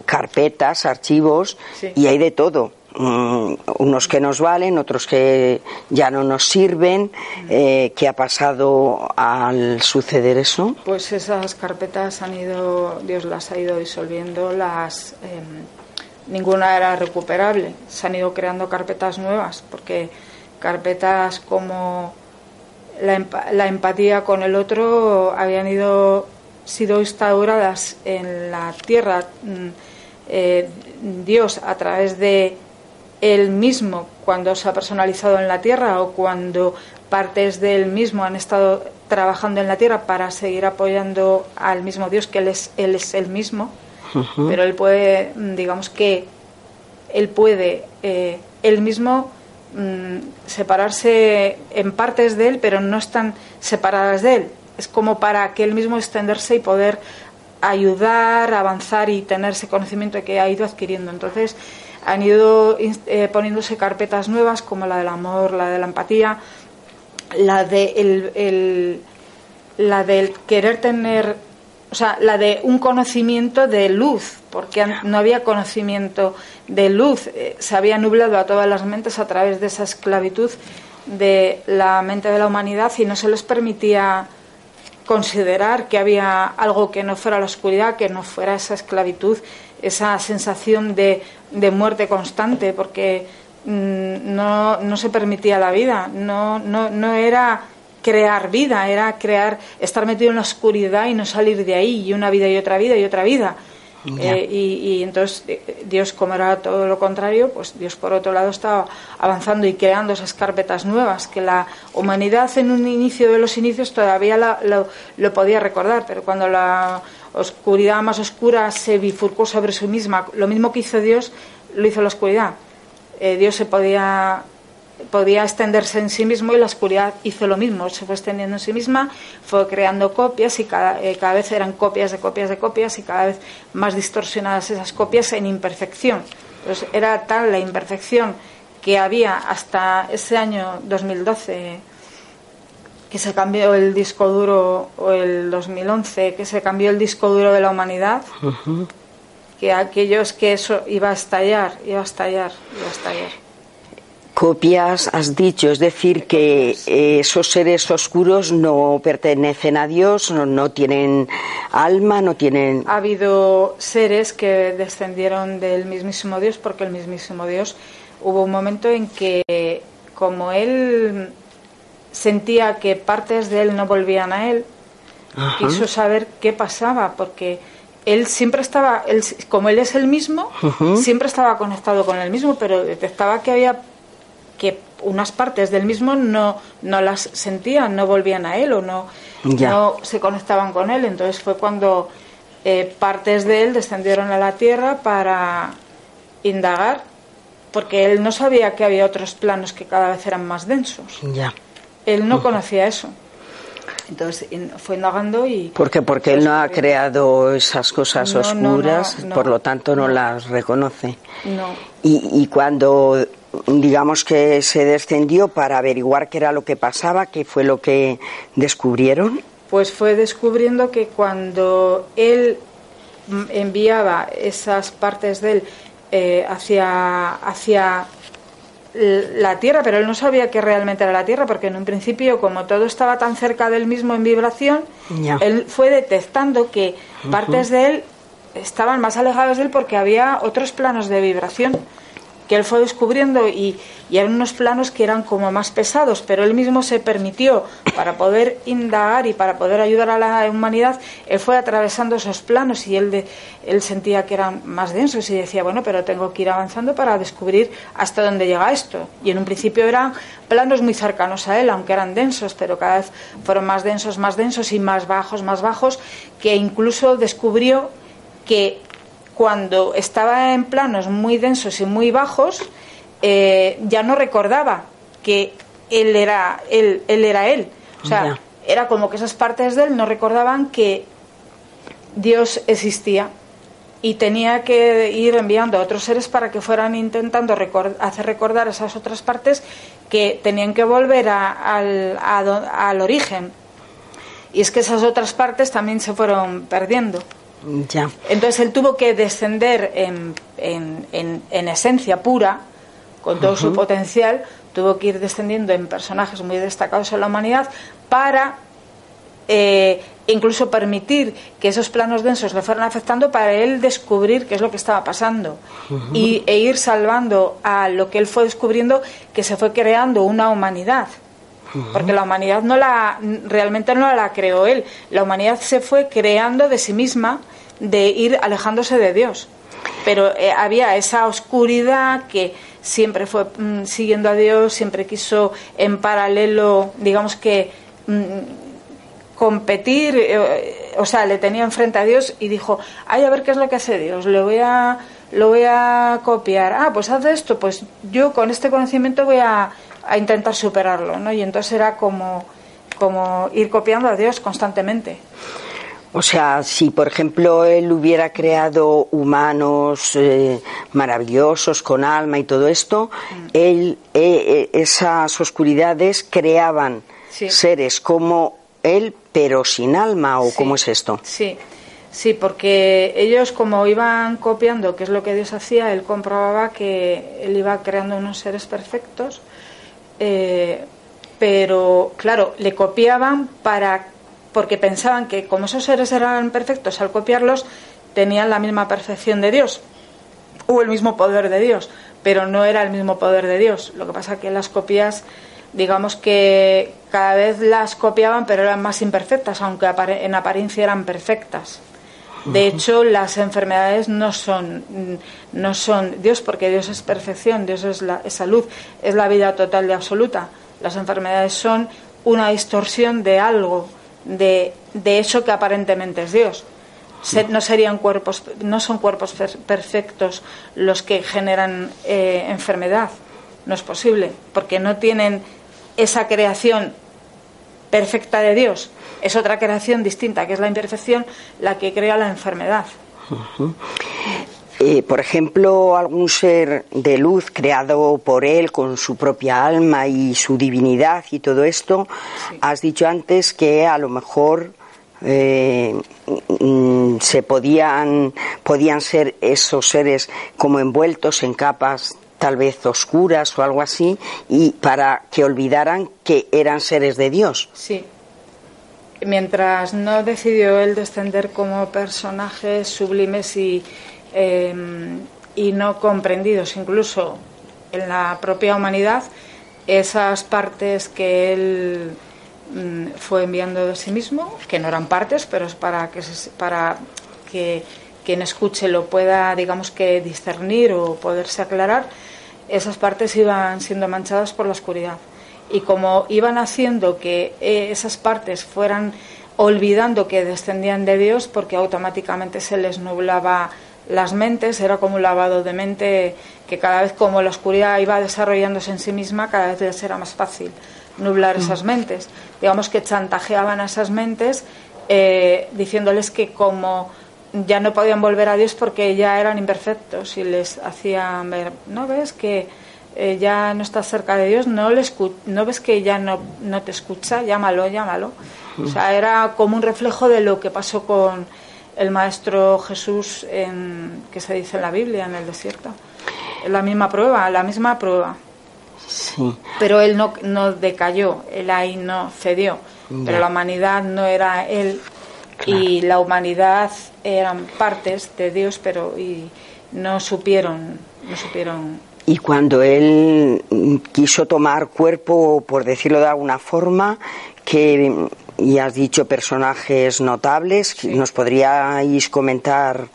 carpetas, archivos y hay de todo Mm, unos que nos valen, otros que ya no nos sirven. Eh, ¿Qué ha pasado al suceder eso?
Pues esas carpetas han ido, Dios las ha ido disolviendo, las em, ninguna era recuperable. Se han ido creando carpetas nuevas, porque carpetas como la, empatía con el otro habían ido sido instauradas en la tierra. Mm, eh, Dios a través de él mismo cuando se ha personalizado en la Tierra o cuando partes de él mismo han estado trabajando en la Tierra para seguir apoyando al mismo Dios, que Él es, él es el mismo, pero Él puede, digamos que Él puede, eh, Él mismo mm, separarse en partes de Él, pero no están separadas de Él. Es como para que Él mismo extenderse y poder ayudar, avanzar y tener ese conocimiento que ha ido adquiriendo. Entonces, han ido eh, poniéndose carpetas nuevas como la del amor, la de la empatía, la de el, la del querer tener, o sea, la de un conocimiento de luz, porque no había conocimiento de luz, eh, se había nublado a todas las mentes a través de esa esclavitud de la mente de la humanidad y no se les permitía considerar que había algo que no fuera la oscuridad, que no fuera esa esclavitud, esa sensación de, de muerte constante, porque mm, no, no, se permitía la vida, no, no, no era crear vida, era crear, estar metido en la oscuridad y no salir de ahí, y una vida y otra vida y otra vida. Eh, y, entonces eh, Dios, como era todo lo contrario, pues Dios por otro lado estaba avanzando y creando esas carpetas nuevas que la humanidad en un inicio de los inicios todavía lo, lo, podía recordar, pero cuando la oscuridad más oscura se bifurcó sobre sí misma, lo mismo que hizo Dios, lo hizo la oscuridad. Eh, Dios se podía podía extenderse en sí mismo y la oscuridad hizo lo mismo, se fue extendiendo en sí misma, fue creando copias y cada, eh, cada, vez eran copias de copias de copias y cada vez más distorsionadas esas copias en imperfección. Entonces era tal la imperfección que había hasta ese año 2012 que se cambió el disco duro o el 2011 que se cambió el disco duro de la humanidad que aquellos que eso iba a estallar iba a estallar iba a estallar
copias, has dicho, es decir, que eh, esos seres oscuros no pertenecen a Dios, no, tienen alma, no tienen...
Ha habido seres que descendieron del mismísimo Dios porque el mismísimo Dios hubo un momento en que, como él sentía que partes de él no volvían a él, quiso saber qué pasaba, porque él siempre estaba, él, como él es el mismo, siempre estaba conectado con el mismo, pero detectaba que había que unas partes del mismo no, no las sentían, no volvían a él o no, no se conectaban con él. Entonces fue cuando eh, partes de él descendieron a la tierra para indagar, porque él no sabía que había otros planos que cada vez eran más densos.
Ya.
Él no conocía eso. Entonces fue indagando y...
Porque porque él no ha creado esas cosas oscuras, por lo tanto no, las reconoce.
No.
Y, y cuando digamos que se descendió para averiguar qué era lo que pasaba, qué fue lo que descubrieron.
Pues fue descubriendo que cuando él enviaba esas partes de él eh, hacia, hacia la Tierra, pero él no sabía que realmente era la Tierra, porque en un principio, como todo estaba tan cerca del mismo en vibración, él fue detectando que partes de él estaban más alejadas de él porque había otros planos de vibración que él fue descubriendo y, eran unos planos que eran como más pesados, pero él mismo se permitió para poder indagar y para poder ayudar a la humanidad, él fue atravesando esos planos y él, de, él sentía que eran más densos y decía, bueno, pero tengo que ir avanzando para descubrir hasta dónde llega esto. Y en un principio eran planos muy cercanos a él, aunque eran densos, pero cada vez fueron más densos, más densos y más bajos, más bajos, que incluso descubrió que cuando estaba en planos muy densos y muy bajos, eh, ya no recordaba que él era él, él era él. O sea, era como que esas partes de él no recordaban que Dios existía y tenía que ir enviando a otros seres para que fueran intentando hacer recordar esas otras partes que tenían que volver al, al origen. Y es que esas otras partes también se fueron perdiendo. Entonces él tuvo que descender en, en, esencia pura, con todo su potencial, tuvo que ir descendiendo en personajes muy destacados en la humanidad para eh, incluso permitir que esos planos densos le fueran afectando para él descubrir qué es lo que estaba pasando. Y, e ir salvando a lo que él fue descubriendo que se fue creando una humanidad. Porque la humanidad no la realmente no la creó él. La humanidad se fue creando de sí misma de ir alejándose de Dios. Pero eh, había esa oscuridad que siempre fue mm, siguiendo a Dios, siempre quiso en paralelo, digamos que mm, competir, eh, o sea, le tenía enfrente a Dios y dijo, ay, a ver qué es lo que hace Dios, lo voy a, lo voy a copiar. Ah, pues haz esto, pues yo con este conocimiento voy a, a intentar superarlo, ¿no? Y entonces era como, como ir copiando a Dios constantemente.
O sea, si por ejemplo él hubiera creado humanos eh, maravillosos con alma y todo esto, mm. él, eh, eh, esas oscuridades creaban seres como él, pero sin alma, o cómo es esto?
Sí. Sí, porque ellos como iban copiando qué es lo que Dios hacía, él comprobaba que él iba creando unos seres perfectos, pero claro, le copiaban para porque pensaban que como esos seres eran perfectos, al copiarlos tenían la misma perfección de Dios o el mismo poder de Dios, pero no era el mismo poder de Dios. Lo que pasa que las copias, digamos que cada vez las copiaban, pero eran más imperfectas, aunque en apariencia eran perfectas. De hecho, las enfermedades no son, no son Dios, porque Dios es perfección, Dios es, la, es salud, es la vida total y absoluta. Las enfermedades son una distorsión de algo, de, eso que aparentemente es Dios. no serían cuerpos, no son cuerpos perfectos los que generan eh, enfermedad. No es posible, porque no tienen esa creación perfecta de Dios. Es otra creación distinta, que es la imperfección, la que crea la enfermedad.
Eh, por ejemplo, algún ser de luz creado por él con su propia alma y su divinidad y todo esto, has dicho antes que a lo mejor eh, mm, se podían, podían ser esos seres como envueltos en capas tal vez oscuras o algo así, y para que olvidaran que eran seres de Dios.
Sí. Mientras no decidió él descender como personajes sublimes y, Em, y no comprendidos incluso en la propia humanidad esas partes que él mm, fue enviando de sí mismo, que no eran partes, pero es para que, para que quien escuche lo pueda, digamos que, discernir o poderse aclarar, esas partes iban siendo manchadas por la oscuridad. Y como iban haciendo que eh, esas partes fueran olvidando que descendían de Dios, porque automáticamente se les nublaba las mentes, era como un lavado de mente que cada vez como la oscuridad iba desarrollándose en sí misma, cada vez les era más fácil nublar esas mm. mentes. Digamos que chantajeaban a esas mentes eh, diciéndoles que como ya no podían volver a Dios porque ya eran imperfectos y les hacían ver, ¿no ves que eh, ya no estás cerca de Dios? ¿No, le ¿No ves que ya no, no te escucha? Llámalo, llámalo. O sea, era como un reflejo de lo que pasó con el Maestro Jesús en, que se dice en la Biblia, en el desierto. La misma prueba, la misma prueba. Sí. Pero él no, no decayó, él ahí no cedió. Pero la humanidad no era él y la humanidad eran partes de Dios, pero y no supieron, no supieron.
Y cuando él quiso tomar cuerpo, por decirlo de alguna forma, que y has dicho personajes notables, ¿nos podríais comentar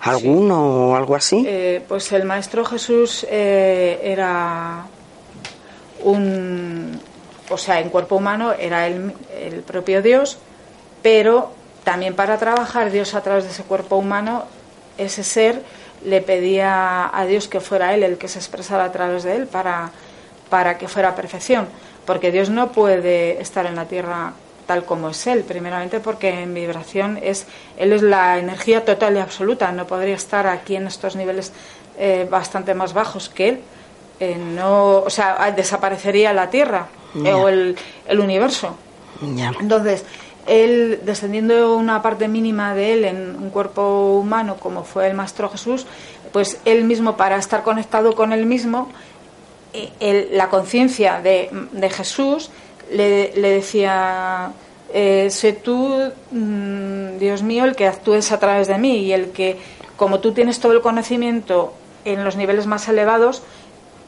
alguno o algo así?
Eh, pues el Maestro Jesús eh, era un, o sea, en cuerpo humano era el, el propio Dios, pero también para trabajar Dios a través de ese cuerpo humano, ese ser le pedía a Dios que fuera Él el que se expresara a través de Él para, para que fuera perfección, porque Dios no puede estar en la tierra tal como es Él, primeramente porque en vibración es Él es la energía total y absoluta, no podría estar aquí en estos niveles eh, bastante más bajos que Él. Eh, no, o sea, desaparecería la Tierra eh, o el, el universo. Entonces, él, descendiendo una parte mínima de él en un cuerpo humano, como fue el Maestro Jesús, pues él mismo, para estar conectado con él mismo, la conciencia de, de, Jesús le, le decía, eh, sé tú, mm, Dios mío, el que actúes a través de mí y el que, como tú tienes todo el conocimiento en los niveles más elevados,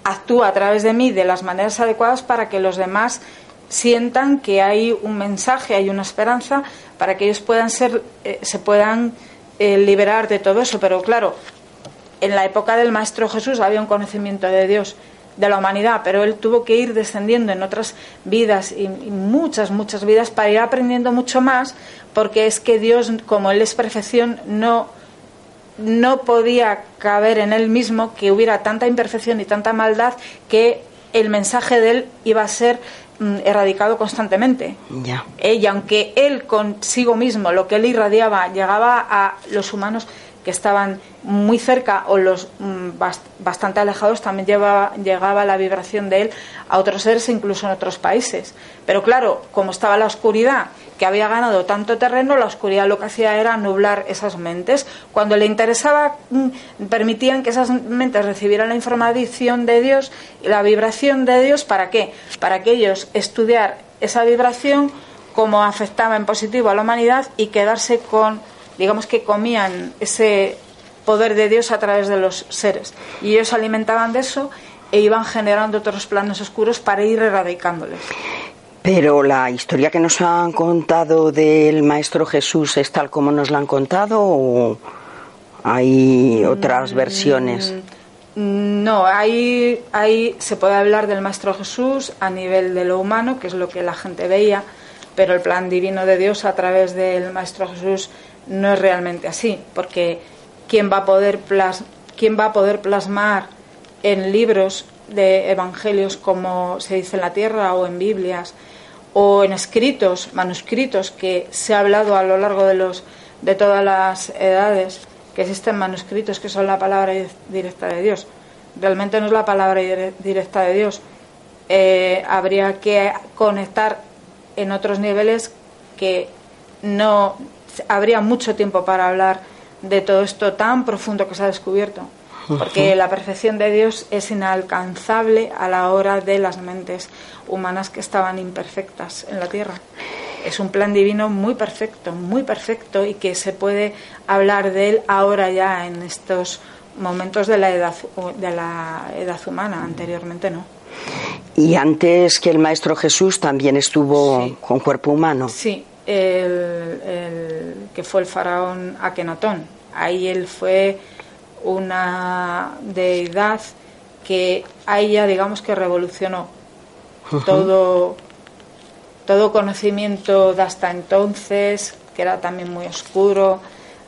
actúa a través de mí de las maneras adecuadas para que los demás sientan que hay un mensaje, hay una esperanza para que ellos puedan ser, eh, se puedan eh, liberar de todo eso. Pero claro, en la época del Maestro Jesús había un conocimiento de Dios, de la humanidad, pero él tuvo que ir descendiendo en otras vidas y, y muchas, muchas vidas para ir aprendiendo mucho más, porque es que Dios, como Él es perfección, no no podía caber en él mismo que hubiera tanta imperfección y tanta maldad que el mensaje de él iba a ser Mm, erradicado constantemente. Ya. y aunque él consigo mismo, lo que él irradiaba, llegaba a los humanos que estaban muy cerca o los mm, bastante alejados, también llevaba, llegaba la vibración de él a otros seres, incluso en otros países. Pero claro, como estaba la oscuridad, que había ganado tanto terreno, la oscuridad lo que hacía era nublar esas mentes. Cuando le interesaba, mm, permitían que esas mentes recibieran la información de Dios y la vibración de Dios. ¿Para qué? Para que ellos estudiar esa vibración, cómo afectaba en positivo a la humanidad y quedarse con, digamos que comían ese poder de Dios a través de los seres. Y ellos alimentaban de eso e iban generando otros planos oscuros para ir erradicándoles.
Pero la historia que nos han contado del Maestro Jesús es tal como nos la han contado o hay otras versiones.
Mm, no, ahí, ahí se puede hablar del Maestro Jesús a nivel de lo humano, que es lo que la gente veía, pero el plan divino de Dios a través del Maestro Jesús no es realmente así, porque ¿quién va a poder, quién va a poder plasmar en libros de evangelios como se dice en la tierra o en Biblias o en escritos, manuscritos que se ha hablado a lo largo de los de todas las edades, que existen manuscritos que son la palabra directa de Dios. Realmente no es la palabra directa de Dios. Eh, habría que conectar en otros niveles que no habría mucho tiempo para hablar de todo esto tan profundo que se ha descubierto porque la perfección de Dios es inalcanzable a la hora de las mentes humanas que estaban imperfectas en la tierra. Es un plan divino muy perfecto, muy perfecto y que se puede hablar de él ahora ya en estos momentos de la edad, de la edad humana, anteriormente no.
Y antes que el Maestro Jesús también estuvo con cuerpo humano.
Sí, el, que fue el faraón Akenatón ahí él fue una deidad que a ella, digamos que revolucionó. Todo, todo conocimiento de hasta entonces, que era también muy oscuro.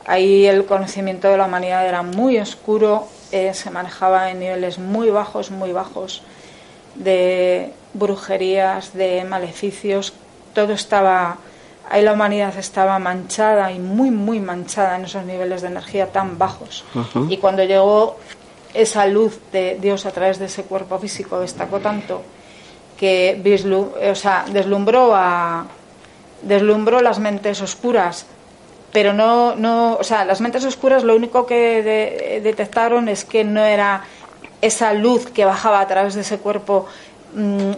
Ahí el conocimiento de la humanidad era muy oscuro, eh, se manejaba en niveles muy bajos, muy bajos de brujerías, de maleficios, todo estaba, ahí la humanidad estaba manchada y muy, muy manchada en esos niveles de energía tan bajos. Y cuando llegó esa luz de Dios a través de ese cuerpo físico, destacó tanto que o sea, deslumbró, a, deslumbró las mentes oscuras pero no, no, o sea, las mentes oscuras lo único que detectaron es que no era esa luz que bajaba a través de ese cuerpo mm,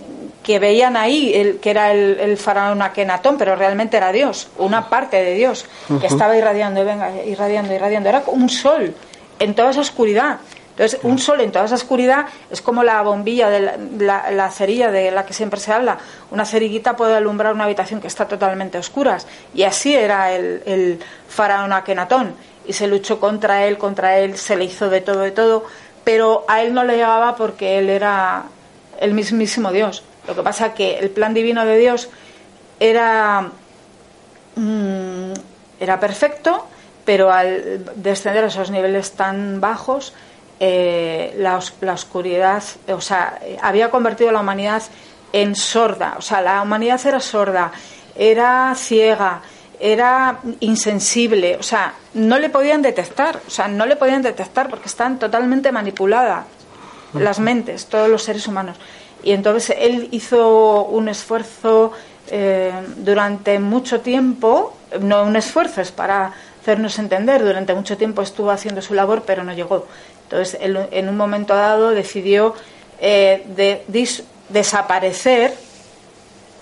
que veían ahí, el, que era el, faraón Akenatón, pero realmente era Dios, una parte de Dios, que estaba irradiando y venga, irradiando, irradiando. Era como un sol en toda esa oscuridad. Entonces, un sol en toda esa oscuridad es como la bombilla, de la, cerilla de la que siempre se habla. Una cerillita puede alumbrar una habitación que está totalmente a oscuras. Y así era el, el faraón Akenatón. Y se luchó contra él, contra él, se le hizo de todo, de todo pero a él no le llegaba porque él era el mismísimo Dios. Lo que pasa que el plan divino de Dios era, mm, era perfecto, pero al descender a esos niveles tan bajos, eh, la, la, oscuridad, o sea, había convertido a la humanidad en sorda, o sea, la humanidad era sorda, era ciega, era insensible, o sea, no le podían detectar, o sea, no le podían detectar porque están totalmente manipuladas las mentes, todos los seres humanos. Y entonces él hizo un esfuerzo eh, durante mucho tiempo, no un esfuerzo, es para hacernos entender, durante mucho tiempo estuvo haciendo su labor, pero no llegó. Entonces, él, en un momento dado decidió eh, de, desaparecer,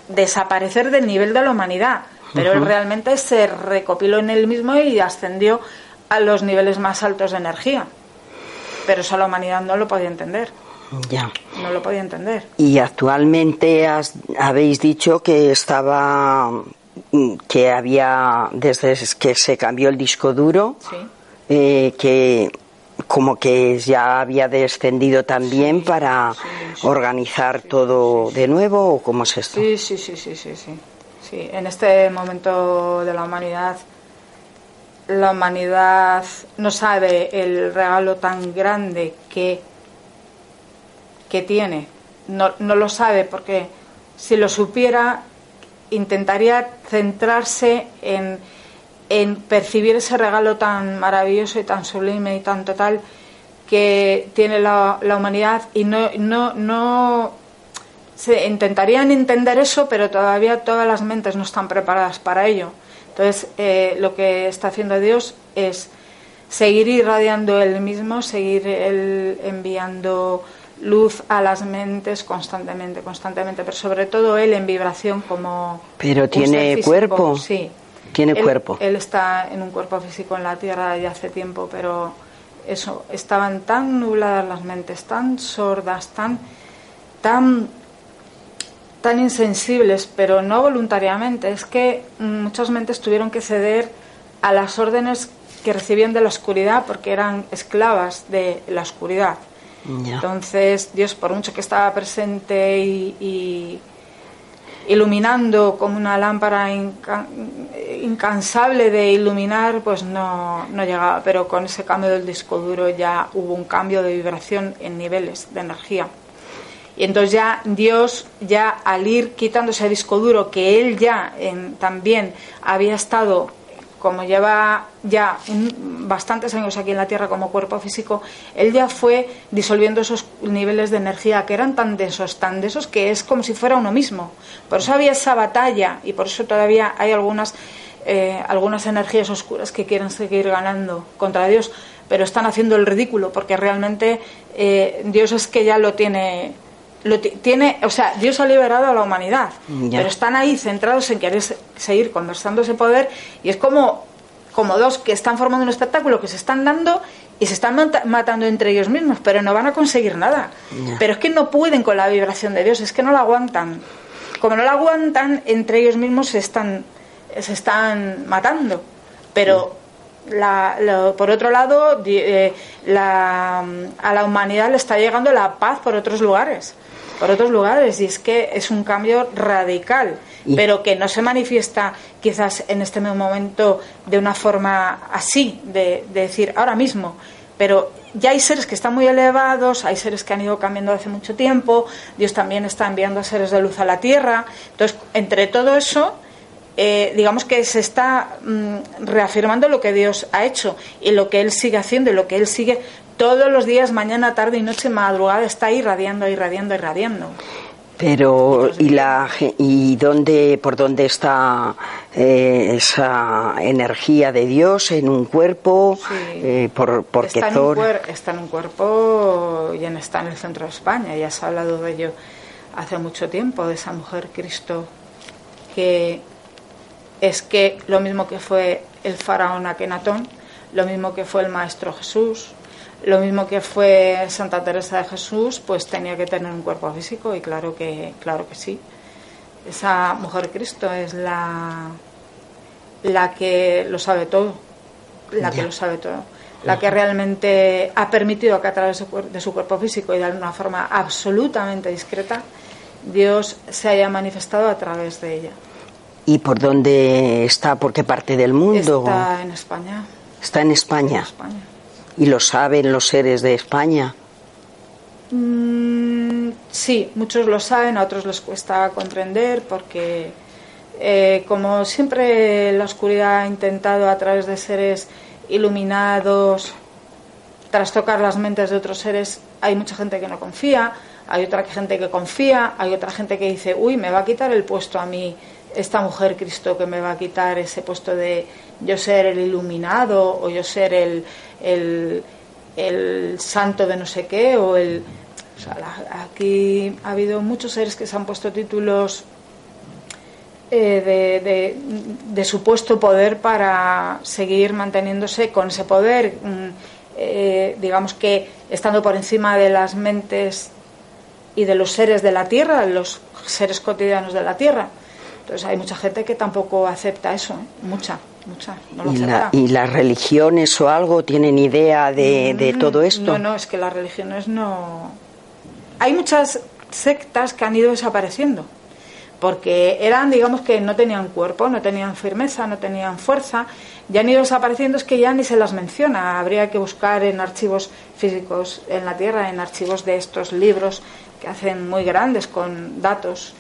desaparecer del nivel de la humanidad pero él realmente se recopiló en él mismo y ascendió a los niveles más altos de energía. Pero eso la humanidad no lo podía entender.
Ya.
No lo podía entender.
Y actualmente habéis dicho que estaba que había desde que se cambió el disco duro eh, que como que ya había descendido también para organizar todo de nuevo o cómo es esto
sí sí sí sí sí sí Sí, en este momento de la humanidad, la humanidad no sabe el regalo tan grande que, que tiene. No, no lo sabe porque si lo supiera, intentaría centrarse en, en percibir ese regalo tan maravilloso y tan sublime y tan total que tiene la, la humanidad y no, no, no se intentarían entender eso, pero todavía todas las mentes no están preparadas para ello. Entonces, eh, lo que está haciendo Dios es seguir irradiando Él mismo, seguir él enviando luz a las mentes constantemente, constantemente, pero sobre todo Él en vibración como...
Pero tiene cuerpo.
Sí.
Tiene cuerpo.
Él está en un cuerpo físico en la Tierra ya hace tiempo, pero eso, estaban tan nubladas las mentes, tan sordas, tan, tan tan insensibles, pero no voluntariamente. Es que muchas mentes tuvieron que ceder a las órdenes que recibían de la oscuridad porque eran esclavas de la oscuridad. Entonces, Dios, por mucho que estaba presente y, iluminando como una lámpara incansable de iluminar, pues no, no llegaba. Pero con ese cambio del disco duro ya hubo un cambio de vibración en niveles de energía. Y entonces ya Dios, ya al ir quitando ese disco duro que él ya también había estado, como lleva ya bastantes años aquí en la Tierra como cuerpo físico, él ya fue disolviendo esos niveles de energía que eran tan densos, tan densos que es como si fuera uno mismo. Por eso había esa batalla y por eso todavía hay algunas, eh, algunas energías oscuras que quieren seguir ganando contra Dios, pero están haciendo el ridículo porque realmente eh, Dios es que ya lo tiene lo tiene, o sea, Dios ha liberado a la humanidad, pero están ahí centrados en querer seguir conversando ese poder y es como, como dos que están formando un espectáculo que se están dando y se están matando entre ellos mismos, pero no van a conseguir nada. Pero es que no pueden con la vibración de Dios, es que no la aguantan. Como no la aguantan, entre ellos mismos se están, se están matando. Pero por otro lado, eh, a la humanidad le está llegando la paz por otros lugares, por otros lugares, y es que es un cambio radical, pero que no se manifiesta quizás en este momento de una forma así, de, de decir ahora mismo, pero ya hay seres que están muy elevados, hay seres que han ido cambiando hace mucho tiempo, Dios también está enviando seres de luz a la tierra. Entonces, entre todo eso, eh, digamos que se está mm, reafirmando lo que Dios ha hecho y lo que Él sigue haciendo y lo que Él sigue todos los días, mañana, tarde y noche, madrugada, está irradiando, irradiando, irradiando.
Pero y la y dónde por dónde está eh, esa energía de Dios en un cuerpo eh, por
está, en un está en un cuerpo y está en el centro de España. Ya se ha hablado de ello hace mucho tiempo de esa mujer Cristo que es que lo mismo que fue el faraón Akenatón, lo mismo que fue el maestro Jesús, lo mismo que fue Santa Teresa de Jesús, pues tenía que tener un cuerpo físico y claro que, claro que sí. Esa mujer Cristo es la, la que lo sabe todo, la que lo sabe todo, la que realmente ha permitido que a través de su cuerpo físico y de una forma absolutamente discreta, Dios se haya manifestado a través de ella.
¿Y por dónde está? ¿Por qué parte del mundo?
Está en España.
Está en España. En España. ¿Y lo saben los seres de España?
Mm, sí, muchos lo saben, a otros les cuesta comprender porque, eh, como siempre, la oscuridad ha intentado a través de seres iluminados trastocar las mentes de otros seres, hay mucha gente que no confía, hay otra gente que confía, hay otra gente que dice, uy, me va a quitar el puesto a mí esta mujer Cristo que me va a quitar ese puesto de yo ser el iluminado o yo ser el, el, santo de no sé qué, o el... aquí ha habido muchos seres que se han puesto títulos eh, de, de, supuesto poder para seguir manteniéndose con ese poder, mm, eh, digamos que estando por encima de las mentes y de los seres de la tierra, los seres cotidianos de la tierra. Entonces hay mucha gente que tampoco acepta eso, ¿eh? mucha.
¿Y, las religiones o algo tienen idea de, mm, todo esto?
No, no, es que las religiones no. Hay muchas sectas que han ido desapareciendo porque eran, digamos que no tenían cuerpo, no tenían firmeza, no tenían fuerza, ya han ido desapareciendo, es que ya ni se las menciona. Habría que buscar en archivos físicos en la Tierra, en archivos de estos libros que hacen muy grandes con datos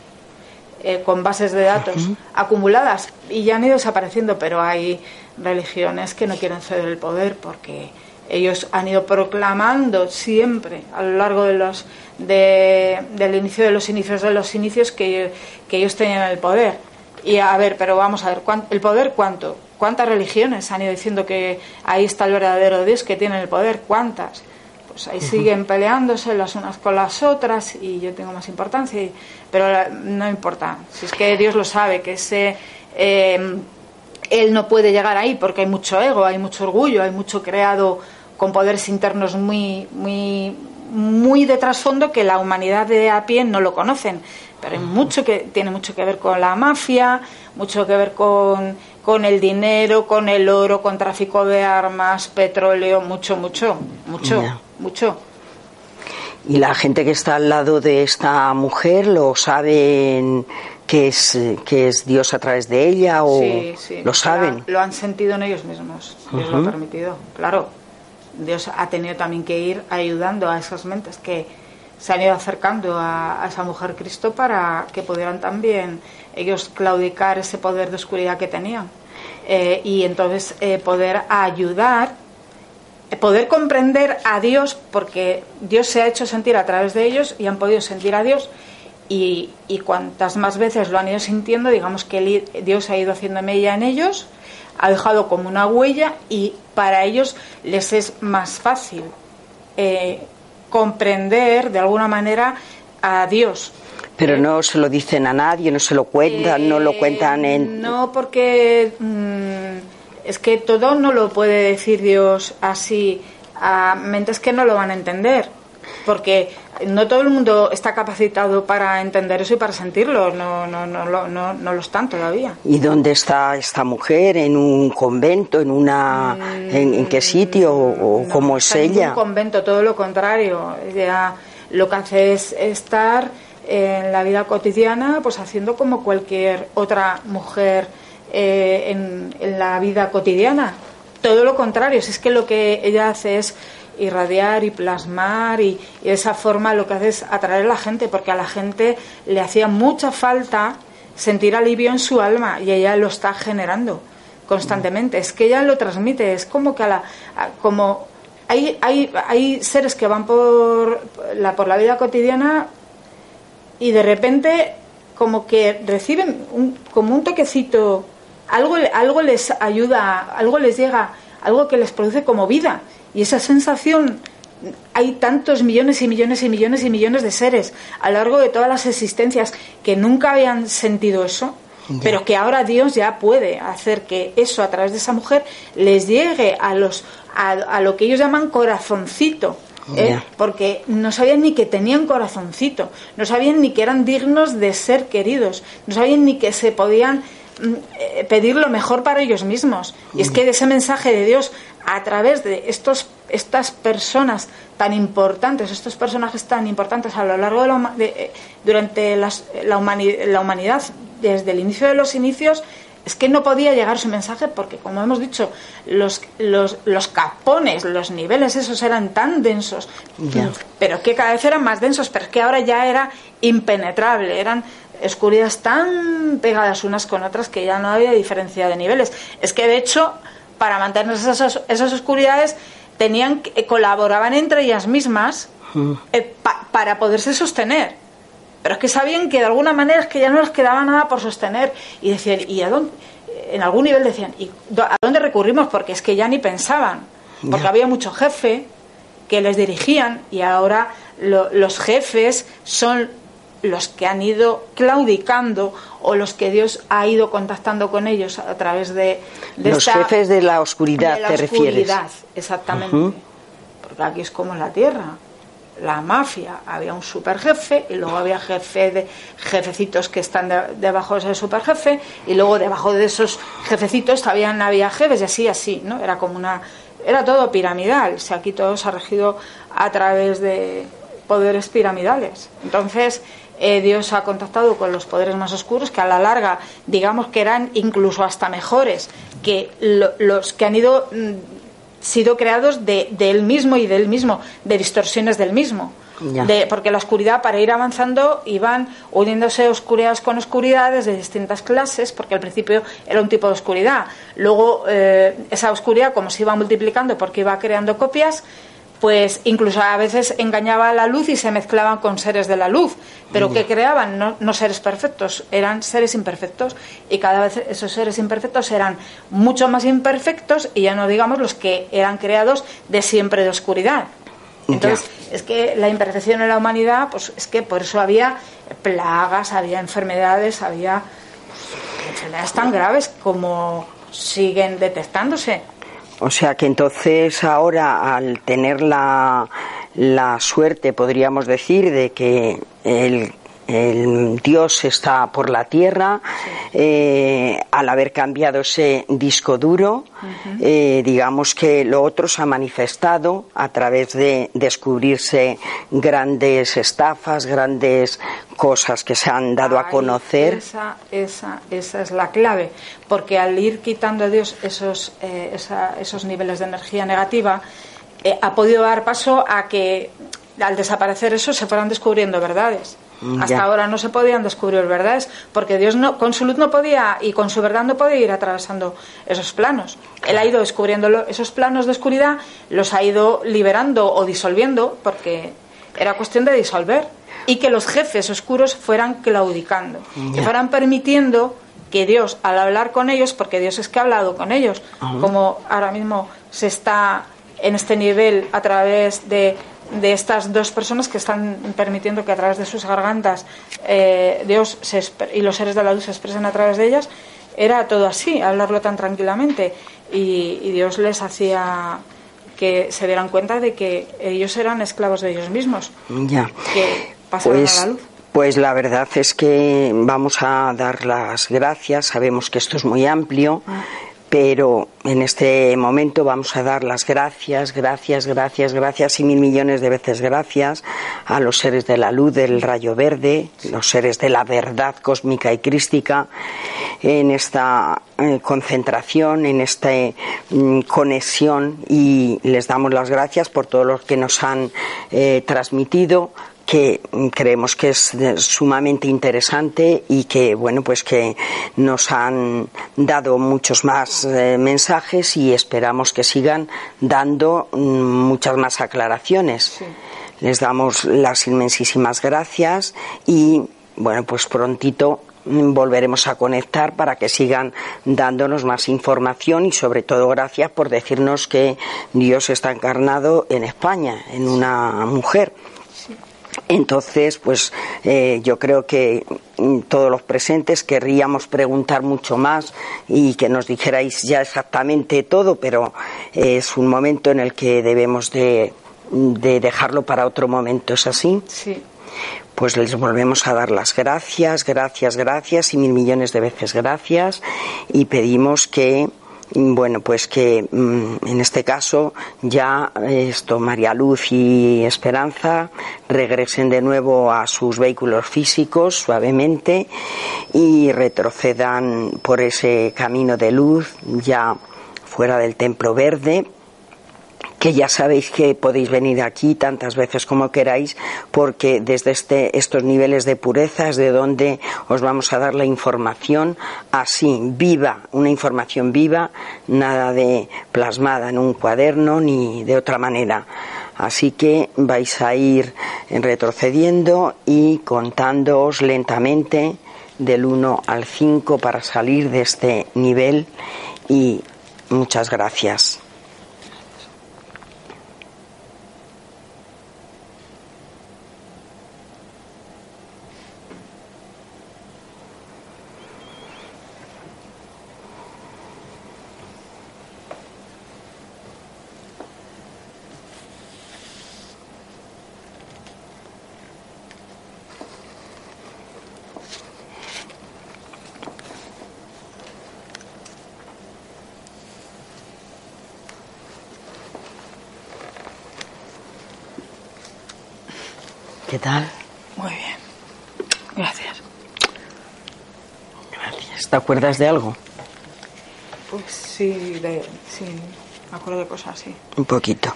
eh, con bases de datos acumuladas y ya han ido desapareciendo, pero hay religiones que no quieren ceder el poder porque ellos han ido proclamando siempre a lo largo de los del inicio de los inicios de los inicios que, que ellos tenían el poder. Y a ver pero vamos a ver el poder cuánto cuántas religiones han ido diciendo que ahí está el verdadero Dios que tiene el poder cuántas pues ahí siguen peleándose las unas con las otras y yo tengo más importancia, pero no importa, si es que Dios lo sabe, que ese... Eh, él no puede llegar ahí porque hay mucho ego, hay mucho orgullo, hay mucho creado con poderes internos muy, muy, muy de trasfondo que la humanidad de a pie no lo conocen. Pero hay mucho que tiene mucho que ver con la mafia, mucho que ver con, con el dinero, con el oro, con tráfico de armas, petróleo, mucho, mucho, mucho mucho.
¿Y la gente que está al lado de esta mujer lo saben que es, que es Dios a través de ella o lo saben?
Lo han sentido en ellos mismos, Dios lo ha permitido, claro. Dios ha tenido también que ir ayudando a esas mentes que se han ido acercando a, esa mujer Cristo para que pudieran también ellos claudicar ese poder de oscuridad que tenían. Eh, y entonces eh, poder ayudar poder comprender a Dios, porque Dios se ha hecho sentir a través de ellos y han podido sentir a Dios, y, y cuantas más veces lo han ido sintiendo, digamos que Dios ha ido haciendo mella en ellos, ha dejado como una huella y para ellos les es más fácil eh, comprender de alguna manera a Dios.
Pero no se lo dicen a nadie, no se lo cuentan, no lo cuentan en...
Eh, no, porque... Mm, es que todo no lo puede decir Dios así a mentes que no lo van a entender. porque no todo el mundo está capacitado para entender eso y para sentirlo, no, no, no, no, no, no lo están todavía.
¿Y dónde está esta mujer? ¿En un convento? ¿En una en, qué sitio? ¿O, cómo es ella?
En un convento, todo lo contrario. Ella lo que hace es estar en la vida cotidiana, pues haciendo como cualquier otra mujer eh, en, la vida cotidiana. Todo lo contrario, si es que lo que ella hace es irradiar y plasmar y, de esa forma lo que hace es atraer a la gente, porque a la gente le hacía mucha falta sentir alivio en su alma y ella lo está generando constantemente. Es que ella lo transmite, es como que a la, como hay, hay, hay seres que van por la, por la vida cotidiana y de repente como que reciben un, como un toquecito, algo, algo les ayuda, algo les llega, algo que les produce como vida. Y esa sensación, hay tantos millones y millones y millones y millones de seres a lo largo de todas las existencias que nunca habían sentido eso, pero que ahora Dios ya puede hacer que eso a través de esa mujer les llegue a los a, lo que ellos llaman corazoncito. ¿Eh? Porque no sabían ni que tenían corazoncito, no sabían ni que eran dignos de ser queridos, no sabían ni que se podían mm, eh, pedir lo mejor para ellos mismos. Y es que ese mensaje de Dios a través de estos, estas personas tan importantes, estos personajes tan importantes a lo largo de la, eh, durante las, la, la humanidad, desde el inicio de los inicios, es que no podía llegar su mensaje porque, como hemos dicho, los, los, los capones, los niveles esos eran tan densos, pero que cada vez eran más densos, pero que ahora ya era impenetrable, eran oscuridades tan pegadas unas con otras que ya no había diferencia de niveles. Es que, de hecho, para mantener esas, esas oscuridades tenían colaboraban entre ellas mismas mm. eh, para poderse sostener pero es que sabían que de alguna manera es que ya no les quedaba nada por sostener. Y decían y a dónde en algún nivel decían y a dónde recurrimos porque es que ya ni pensaban. Porque había mucho jefe que les dirigían y ahora los jefes son los que han ido claudicando o los que Dios ha ido contactando con ellos a través de,
los jefes de la oscuridad
de la
te
oscuridad, exactamente. Porque aquí es como la tierra la mafia había un superjefe y luego había jefe de jefecitos que están debajo de ese superjefe y luego debajo de esos jefecitos también había jefes y así así no era como una era todo piramidal o aquí todo se ha regido a través de poderes piramidales. Entonces eh, Dios ha contactado con los poderes más oscuros, que a la larga, digamos que eran incluso hasta mejores que los que han ido mm, sido creados de, él mismo y del mismo, de distorsiones del mismo. porque la oscuridad, para ir avanzando, iban uniéndose oscuridades con oscuridades de distintas clases, porque al principio era un tipo de oscuridad. Luego, eh, esa oscuridad, como se iba multiplicando porque iba creando copias, pues incluso a veces engañaba a la luz y se mezclaban con seres de la luz, pero que creaban no, seres perfectos, eran seres imperfectos. Y cada vez esos seres imperfectos eran mucho más imperfectos y ya no digamos los que eran creados de siempre de oscuridad. Entonces, es que la imperfección en la humanidad, pues es que por eso había plagas, había enfermedades, había pues, enfermedades tan graves como siguen detectándose.
O sea que entonces ahora al tener la, la suerte, podríamos decir, de que el el Dios está por la tierra, eh, al haber cambiado ese disco duro, eh, digamos que lo otro se ha manifestado a través de descubrirse grandes estafas, grandes cosas que se han dado a conocer.
Esa, esa, esa, es la clave, porque al ir quitando a Dios esos, eh, esos niveles de energía negativa, ha podido dar paso a que al desaparecer eso se fueran descubriendo verdades. Mm, Hasta ahora no se podían descubrir verdades porque Dios no, con su luz no podía y con su verdad no podía ir atravesando esos planos. Él ha ido descubriendo esos planos de oscuridad, los ha ido liberando o disolviendo porque era cuestión de disolver y que los jefes oscuros fueran claudicando, que fueran permitiendo que Dios, al hablar con ellos, porque Dios es que ha hablado con ellos, como ahora mismo se está en este nivel a través de de estas dos personas que están permitiendo que a través de sus gargantas eh, Dios y los seres de la luz se expresen a través de ellas, era todo así, hablarlo tan tranquilamente. Y, Dios les hacía que se dieran cuenta de que ellos eran esclavos de ellos mismos.
Ya.
Que pasaran
Pues-
a la luz.
Pues la verdad es que vamos a dar las gracias. Sabemos que esto es muy amplio, pero en este momento vamos a dar las gracias, gracias, gracias, gracias y mil millones de veces gracias a los seres de la luz, del rayo verde, los seres de la verdad cósmica y crística en esta eh, concentración, en esta mm, conexión y les damos las gracias por todo lo que nos han eh, transmitido que creemos que es sumamente interesante y que bueno pues que nos han dado muchos más eh, mensajes y esperamos que sigan dando mm, muchas más aclaraciones. Les damos las inmensísimas gracias y bueno pues prontito mm, volveremos a conectar para que sigan dándonos más información y sobre todo gracias por decirnos que Dios está encarnado en España, en una mujer. Entonces, pues eh, yo creo que mm, todos los presentes querríamos preguntar mucho más y que nos dijerais ya exactamente todo, pero eh, es un momento en el que debemos de, de dejarlo para otro momento, ¿es así?
Sí.
Pues les volvemos a dar las gracias, gracias, gracias y mil millones de veces gracias y pedimos que bueno, pues que mm, en este caso ya eh, esto María Luz y Esperanza regresen de nuevo a sus vehículos físicos suavemente y retrocedan por ese camino de luz ya fuera del templo verde que ya sabéis que podéis venir aquí tantas veces como queráis, porque desde este, estos niveles de pureza es de donde os vamos a dar la información así, viva, una información viva, nada de plasmada en un cuaderno ni de otra manera. Así que vais a ir retrocediendo y contándoos lentamente del 1 al 5 para salir de este nivel y muchas gracias. ¿Qué tal?
Muy bien. Gracias.
Gracias. ¿Te acuerdas de algo?
Pues sí, de, sí, me acuerdo de cosas así.
Un poquito.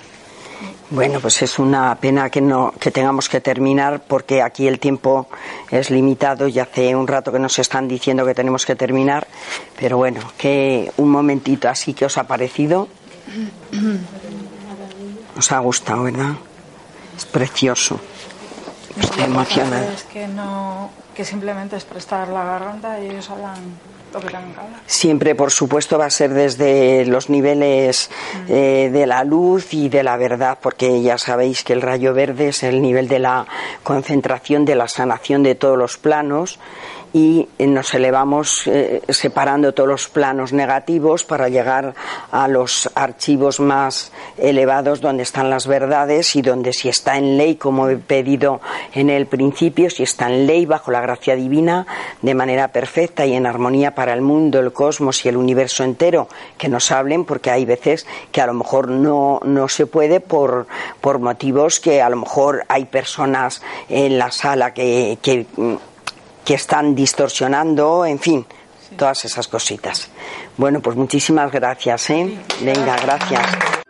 Bueno, pues es una pena que no que tengamos que terminar porque aquí el tiempo es limitado y hace un rato que nos están diciendo que tenemos que terminar, pero bueno, que un momentito así que os ha parecido. Os ha gustado, ¿verdad? Es precioso. Estoy emocionada.
Es que no, que simplemente es prestar la garganta y ellos hablan lo que tengan que hablar.
Siempre, por supuesto, va a ser desde los niveles eh, de la luz y de la verdad, porque ya sabéis que el rayo verde es el nivel de la concentración, de la sanación de todos los planos y eh, nos elevamos eh, separando todos los planos negativos para llegar a los archivos más elevados donde están las verdades y donde si está en ley, como he pedido en el principio, si está en ley bajo la gracia divina de manera perfecta y en armonía para el mundo, el cosmos y el universo entero, que nos hablen porque hay veces que a lo mejor no, no se puede por, por motivos que a lo mejor hay personas en la sala que, que mm, que están distorsionando, en fin, todas esas cositas. Bueno, pues muchísimas gracias, ¿eh? Venga, gracias.